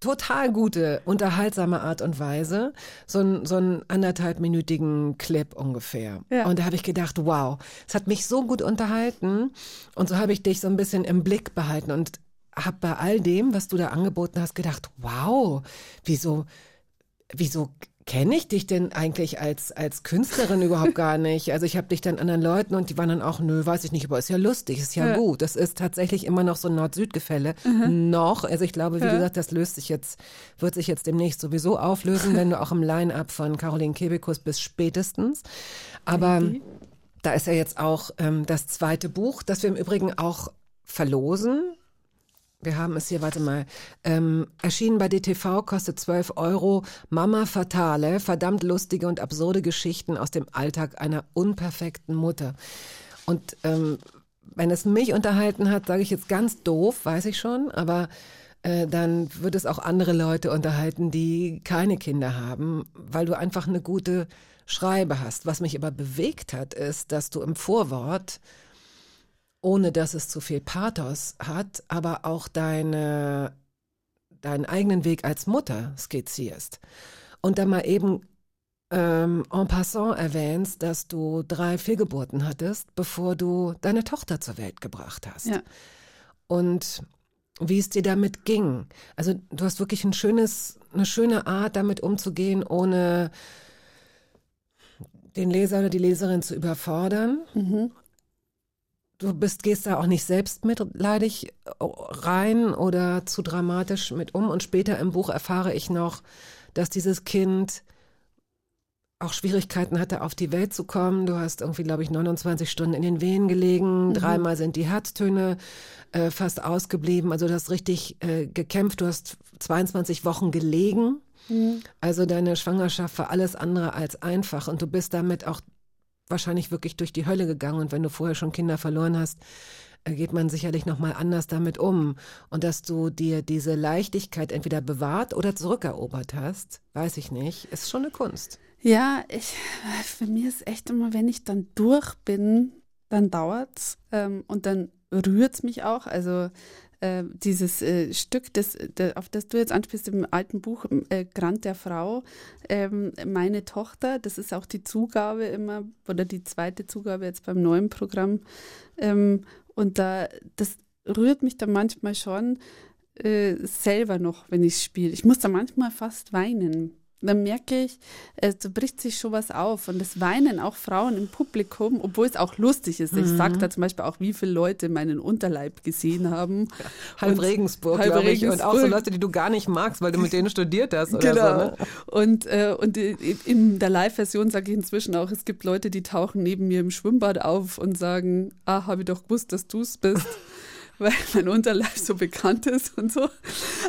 total gute, unterhaltsame Art und Weise. So, ein, so einen anderthalbminütigen Clip ungefähr. Ja. Und da habe ich gedacht, wow, es hat mich so gut unterhalten. Und so habe ich dich so ein bisschen im Blick behalten und habe bei all dem, was du da angeboten hast, gedacht, wow, wieso, wieso kenne ich dich denn eigentlich als, als Künstlerin überhaupt gar nicht? Also ich habe dich dann anderen Leuten und die waren dann auch, nö, weiß ich nicht, aber ist ja lustig, ist ja, Ja. gut. Das ist tatsächlich immer noch so ein Nord-Süd-Gefälle. Noch. Also ich glaube, wie gesagt, das löst sich jetzt, wird sich jetzt demnächst sowieso auflösen, wenn du auch im Line-Up von Caroline Kebekus bist, spätestens. Aber da ist ja jetzt auch ähm, das zweite Buch, das wir im Übrigen auch verlosen. Wir haben es hier, warte mal, ähm, erschienen bei DTV, kostet 12 Euro. Mama Fatale, verdammt lustige und absurde Geschichten aus dem Alltag einer unperfekten Mutter. Und ähm, wenn es mich unterhalten hat, sage ich jetzt ganz doof, weiß ich schon, aber äh, dann wird es auch andere Leute unterhalten, die keine Kinder haben, weil du einfach eine gute Schreibe hast. Was mich aber bewegt hat, ist, dass du im Vorwort ohne dass es zu viel Pathos hat, aber auch deine, deinen eigenen Weg als Mutter skizzierst. Und dann mal eben ähm, en passant erwähnst, dass du drei Fehlgeburten hattest, bevor du deine Tochter zur Welt gebracht hast. Ja. Und wie es dir damit ging. Also du hast wirklich ein schönes, eine schöne Art, damit umzugehen, ohne den Leser oder die Leserin zu überfordern. Mhm. Du bist, gehst da auch nicht selbst mitleidig rein oder zu dramatisch mit um. Und später im Buch erfahre ich noch, dass dieses Kind auch Schwierigkeiten hatte, auf die Welt zu kommen. Du hast irgendwie, glaube ich, 29 Stunden in den Wehen gelegen. Dreimal sind die Herztöne äh, fast ausgeblieben. Also du hast richtig äh, gekämpft. Du hast 22 Wochen gelegen. Also deine Schwangerschaft war alles andere als einfach. Und du bist damit auch wahrscheinlich wirklich durch die Hölle gegangen. Und wenn du vorher schon Kinder verloren hast, äh, geht man sicherlich noch mal anders damit um. Und dass du dir diese Leichtigkeit entweder bewahrt oder zurückerobert hast, weiß ich nicht, ist schon eine Kunst. Ja, ich, für mich ist echt immer, wenn ich dann durch bin, dann dauert's ähm, und dann rührt's mich auch. Also äh, dieses äh, Stück, das, der, auf das du jetzt anspielst im alten Buch äh, Grant der Frau, ähm, meine Tochter, das ist auch die Zugabe immer oder die zweite Zugabe jetzt beim neuen Programm. Ähm, und da, das rührt mich dann manchmal schon äh, selber noch, wenn ich spiele. Ich muss da manchmal fast weinen. Dann merke ich, äh, da bricht sich schon was auf. Und das weinen auch Frauen im Publikum, obwohl es auch lustig ist. Ich sage da zum Beispiel auch, wie viele Leute meinen Unterleib gesehen haben. Halb Und- Regensburg, halb glaube ich. Und auch so. Leute, die du gar nicht magst, weil du mit denen studiert hast oder Genau. so. Ne? Und, äh, und in der Live-Version sage ich inzwischen auch, es gibt Leute, die tauchen neben mir im Schwimmbad auf und sagen, ah, habe ich doch gewusst, dass du es bist. Weil mein Unterleib so bekannt ist und so.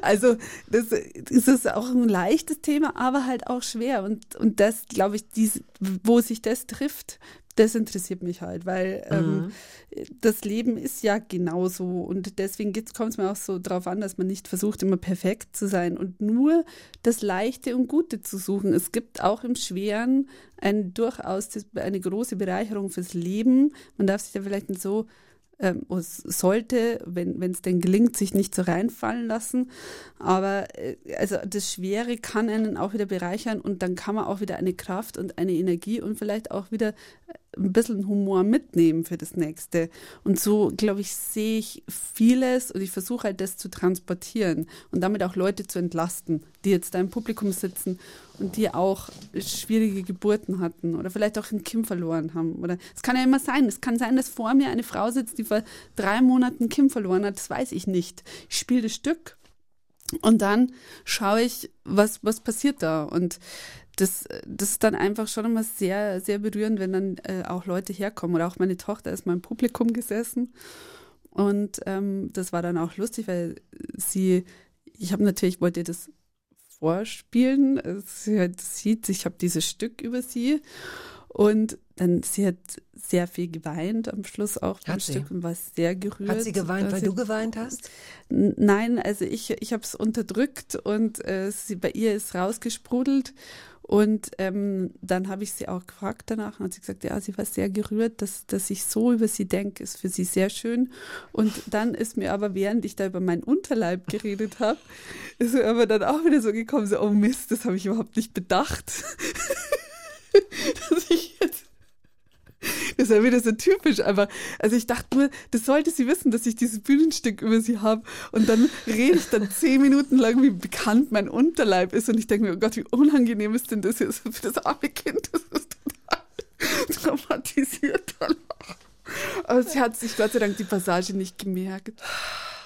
Also, das, das ist auch ein leichtes Thema, aber halt auch schwer. Und, und das, glaube ich, dies, wo sich das trifft, das interessiert mich halt, weil ähm, das Leben ist ja genauso und deswegen kommt es mir auch so drauf an, dass man nicht versucht, immer perfekt zu sein und nur das Leichte und Gute zu suchen. Es gibt auch im Schweren ein, durchaus eine große Bereicherung fürs Leben. Man darf sich da vielleicht nicht so ähm, sollte, wenn es denn gelingt, sich nicht so reinfallen lassen. Aber äh, also das Schwere kann einen auch wieder bereichern und dann kann man auch wieder eine Kraft und eine Energie und vielleicht auch wieder ein bisschen Humor mitnehmen für das nächste. Und so, glaube ich, sehe ich vieles und ich versuche halt das zu transportieren und damit auch Leute zu entlasten, die jetzt da im Publikum sitzen und die auch schwierige Geburten hatten oder vielleicht auch ein Kind verloren haben. Oder es kann ja immer sein. Es kann sein, dass vor mir eine Frau sitzt, die vor drei Monaten ein Kind verloren hat. Das weiß ich nicht. Ich spiele das Stück und dann schaue ich, was, was passiert da. Und das, das ist dann einfach schon immer sehr, sehr berührend, wenn dann äh, auch Leute herkommen. Oder auch meine Tochter ist mal im Publikum gesessen. Und ähm, das war dann auch lustig, weil sie, ich habe natürlich, wollte das vorspielen. Sie hat, sieht, ich habe dieses Stück über sie. Und dann, sie hat sehr viel geweint am Schluss auch beim? Stück und war sehr gerührt. Hat sie geweint, weil sie- du geweint hast? Nein, also ich, ich habe es unterdrückt und äh, sie, bei ihr ist rausgesprudelt. Und ähm, dann habe ich sie auch gefragt danach und hat sie gesagt, ja, sie war sehr gerührt, dass, dass ich so über sie denke, ist für sie sehr schön. Und dann ist mir aber, während ich da über meinen Unterleib geredet habe, ist mir aber dann auch wieder so gekommen, so, oh Mist, das habe ich überhaupt nicht bedacht. dass ich jetzt ist ja wieder so typisch, aber also ich dachte nur, das sollte sie wissen, dass ich dieses Bühnenstück über sie habe und dann rede ich dann zehn Minuten lang, wie bekannt mein Unterleib ist und ich denke mir, oh Gott, wie unangenehm ist denn das jetzt für das arme Kind, das ist total traumatisiert danach. Aber sie hat sich Gott sei Dank die Passage nicht gemerkt.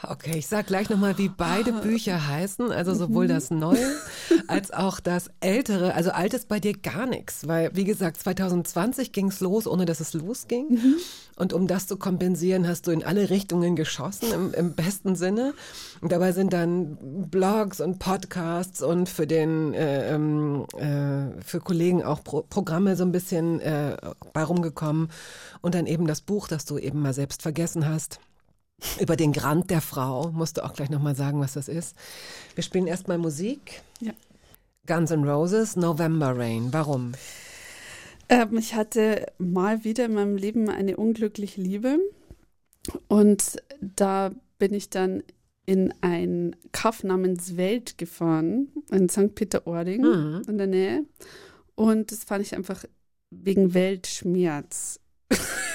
Okay, ich sag gleich nochmal, wie beide Bücher heißen, also sowohl das Neue als auch das Ältere. Also alt ist bei dir gar nichts, weil wie gesagt, 2020 ging's los, ohne dass es losging. Und um das zu kompensieren, hast du in alle Richtungen geschossen, im, im besten Sinne. Und dabei sind dann Blogs und Podcasts und für den äh, ähm, äh, für Kollegen auch Pro Programme so ein bisschen äh, bei rumgekommen. Und dann eben das Buch, das du eben mal selbst vergessen hast über den Grant der Frau. Musst du auch gleich nochmal sagen, was das ist. Wir spielen erstmal Musik. Ja. Guns N' Roses, November Rain. Warum? Ähm, ich hatte mal wieder in meinem Leben eine unglückliche Liebe und da bin ich dann in ein Kaff namens Welt gefahren, in St. Peter-Ording Mhm. in der Nähe und das fand ich einfach wegen Weltschmerz.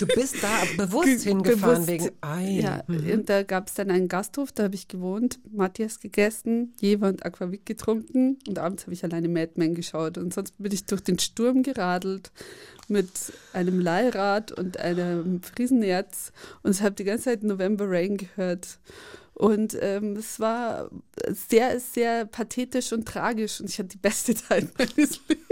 Du bist da bewusst hingefahren bewusst, wegen Ei. Ja, und da gab es dann einen Gasthof, da habe ich gewohnt, Matthias gegessen, Jever und Aquavit getrunken und abends habe ich alleine Mad Men geschaut. Und sonst bin ich durch den Sturm geradelt mit einem Leihrad und einem Friesenerz und habe die ganze Zeit November Rain gehört. Und ähm, es war sehr, sehr pathetisch und tragisch und ich hatte die beste Zeit meines Lebens.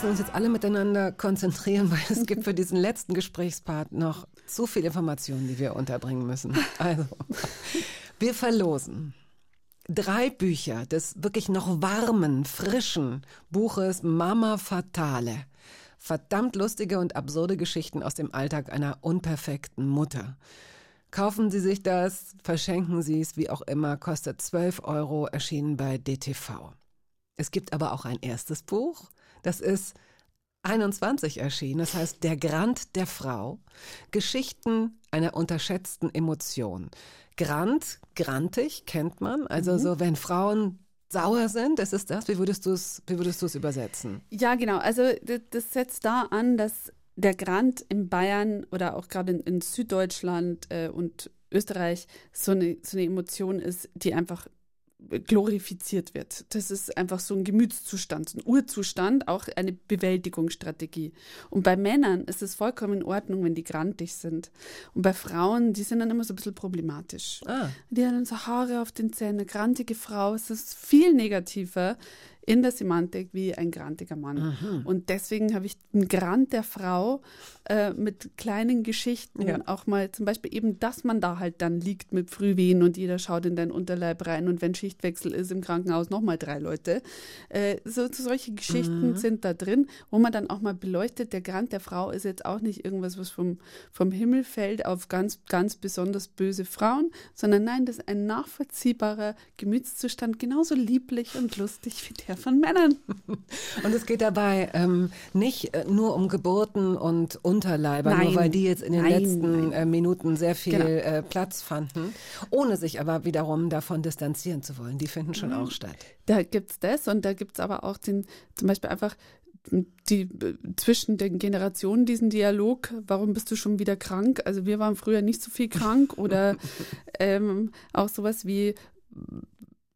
Müssen uns jetzt alle miteinander konzentrieren, weil es gibt für diesen letzten Gesprächspart noch zu viele Informationen, die wir unterbringen müssen. Also, wir verlosen drei Bücher des wirklich noch warmen, frischen Buches Mama Fatale. Verdammt lustige und absurde Geschichten aus dem Alltag einer unperfekten Mutter. Kaufen Sie sich das, verschenken Sie es, wie auch immer, kostet 12 Euro, erschienen bei DTV. Es gibt aber auch ein erstes Buch, das ist 21 erschienen, das heißt Der Grant der Frau, Geschichten einer unterschätzten Emotion. Grant, grantig kennt man, also so wenn Frauen sauer sind, das ist das, wie würdest du es wie würdest du es übersetzen? Ja, genau. Also das setzt da an, dass der Grant in Bayern oder auch gerade in, in Süddeutschland äh, und Österreich so eine, so eine Emotion ist, die einfach glorifiziert wird. Das ist einfach so ein Gemütszustand, ein Urzustand, auch eine Bewältigungsstrategie. Und bei Männern ist es vollkommen in Ordnung, wenn die grantig sind. Und bei Frauen, die sind dann immer so ein bisschen problematisch. Ah. Die haben dann so Haare auf den Zähnen, eine grantige Frau. Es ist viel negativer in der Semantik wie ein grantiger Mann. Und deswegen habe ich den Grant der Frau äh, mit kleinen Geschichten Ja. auch mal zum Beispiel eben, dass man da halt dann liegt mit Frühwehen und jeder schaut in deinen Unterleib rein und wenn Schichtwechsel ist im Krankenhaus nochmal drei Leute. Äh, so, so solche Geschichten sind da drin, wo man dann auch mal beleuchtet, der Grant der Frau ist jetzt auch nicht irgendwas, was vom, vom Himmel fällt auf ganz, ganz besonders böse Frauen, sondern nein, das ist ein nachvollziehbarer Gemütszustand, genauso lieblich und lustig wie der von Männern. Und es geht dabei ähm, nicht äh, nur um Geburten und Unterleiber, nur Nein. weil die jetzt in den Nein, letzten nein. äh, Minuten sehr viel Genau. äh, Platz fanden, ohne sich aber wiederum davon distanzieren zu wollen. Die finden schon Mhm. auch statt. Da gibt's das und da gibt's aber auch den, zum Beispiel einfach die zwischen den Generationen diesen Dialog, warum bist du schon wieder krank? Also wir waren früher nicht so viel krank oder ähm, auch sowas wie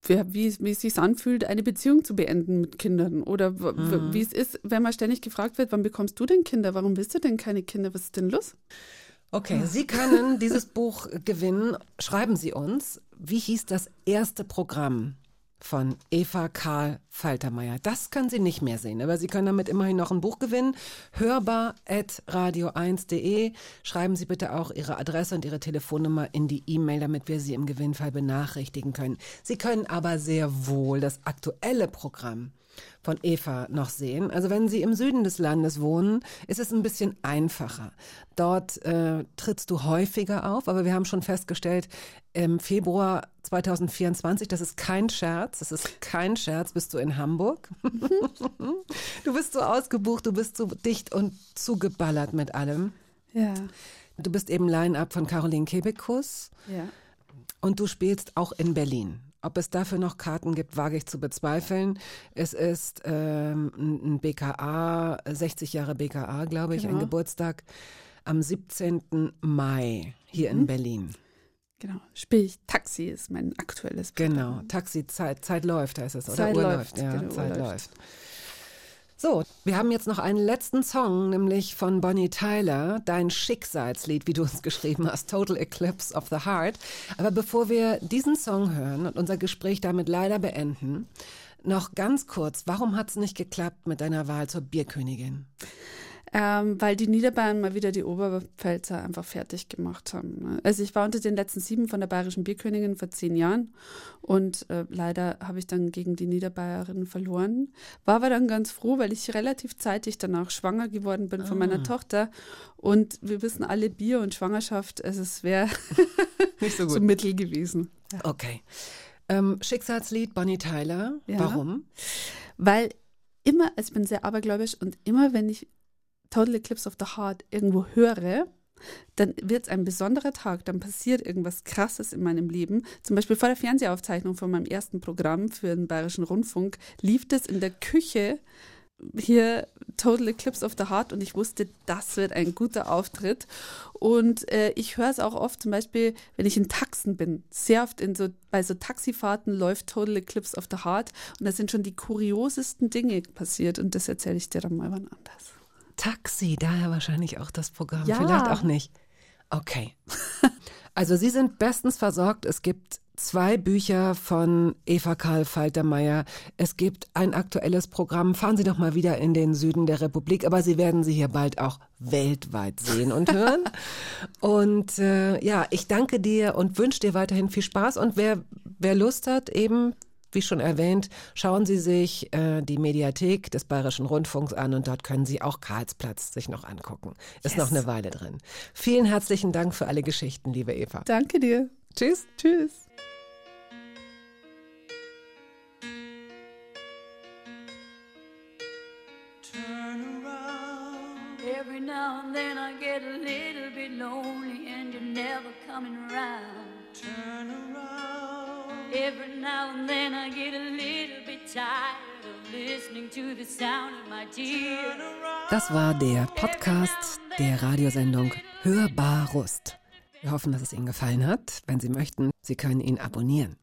wie, wie, es sich anfühlt, eine Beziehung zu beenden mit Kindern oder w- wie es ist, wenn man ständig gefragt wird, wann bekommst du denn Kinder? Warum willst du denn keine Kinder? Was ist denn los? Okay, Sie können dieses Buch gewinnen. Schreiben Sie uns, wie hieß das erste Programm von Eva Karl Faltermeier? Das können Sie nicht mehr sehen, aber Sie können damit immerhin noch ein Buch gewinnen. Hörbar at radio1.de. Schreiben Sie bitte auch Ihre Adresse und Ihre Telefonnummer in die E-Mail, damit wir Sie im Gewinnfall benachrichtigen können. Sie können aber sehr wohl das aktuelle Programm von Eva noch sehen. Also wenn Sie im Süden des Landes wohnen, ist es ein bisschen einfacher. Dort äh, trittst du häufiger auf, aber wir haben schon festgestellt, im Februar 2024, das ist kein Scherz, das ist kein Scherz, bist du in Hamburg. du bist so ausgebucht, du bist so dicht und zugeballert mit allem. Ja, Du bist eben Line-Up von Caroline Kebekus ja. und du spielst auch in Berlin. Ob es dafür noch Karten gibt, wage ich zu bezweifeln. Es ist ähm, ein BKA, 60 Jahre BKA, glaube ich, ein Genau. Geburtstag am 17. Mai hier in Berlin. Genau. Spiel ich Taxi ist mein aktuelles Genau, Taxi, Zeit, Zeit läuft heißt es, oder? Zeit Uhr läuft, läuft, ja, genau, Zeit läuft. läuft. So, wir haben jetzt noch einen letzten Song, nämlich von Bonnie Tyler, dein Schicksalslied, wie du uns geschrieben hast, Total Eclipse of the Heart. Aber bevor wir diesen Song hören und unser Gespräch damit leider beenden, noch ganz kurz, warum hat es nicht geklappt mit deiner Wahl zur Bierkönigin? Ähm, weil die Niederbayern mal wieder die Oberpfälzer einfach fertig gemacht haben. ne? Also ich war unter den letzten sieben von der Bayerischen Bierkönigin vor zehn Jahren und äh, leider habe ich dann gegen die Niederbayerinnen verloren. War aber dann ganz froh, weil ich relativ zeitig danach schwanger geworden bin von meiner Tochter und wir wissen alle Bier und Schwangerschaft, also es wäre Nicht so so mittel gewesen. Okay. Ähm, Schicksalslied Bonnie Tyler. Ja. Warum? Weil immer, also ich bin sehr abergläubisch und immer wenn ich Total Eclipse of the Heart irgendwo höre, dann wird es ein besonderer Tag, dann passiert irgendwas Krasses in meinem Leben. Zum Beispiel vor der Fernsehaufzeichnung von meinem ersten Programm für den Bayerischen Rundfunk lief das in der Küche hier Total Eclipse of the Heart und ich wusste, das wird ein guter Auftritt. Und äh, ich höre es auch oft, zum Beispiel, wenn ich in Taxen bin. Sehr oft in so, bei so Taxifahrten läuft Total Eclipse of the Heart und da sind schon die kuriosesten Dinge passiert und das erzähle ich dir dann mal wann anders. Taxi, daher wahrscheinlich auch das Programm. Ja. Vielleicht auch nicht. Okay. Also Sie sind bestens versorgt. Es gibt zwei Bücher von Eva Karl Faltermeier. Es gibt ein aktuelles Programm. Fahren Sie doch mal wieder in den Süden der Republik, aber Sie werden sie hier bald auch weltweit sehen und hören. und äh, ja, ich danke dir und wünsche dir weiterhin viel Spaß. Und wer, wer Lust hat, eben wie schon erwähnt, schauen Sie sich äh, die Mediathek des Bayerischen Rundfunks an und dort können Sie auch Karlsplatz sich noch angucken. Ist noch eine Weile drin. Vielen herzlichen Dank für alle Geschichten, liebe Eva. Danke dir. Tschüss. Tschüss. Every now and then I get a little bit lonely and you're never coming around. Turn around. Every now and then I get a little bit tired. Das war der Podcast der Radiosendung Hörbar Rust. Wir hoffen, dass es Ihnen gefallen hat. Wenn Sie möchten, Sie können ihn abonnieren.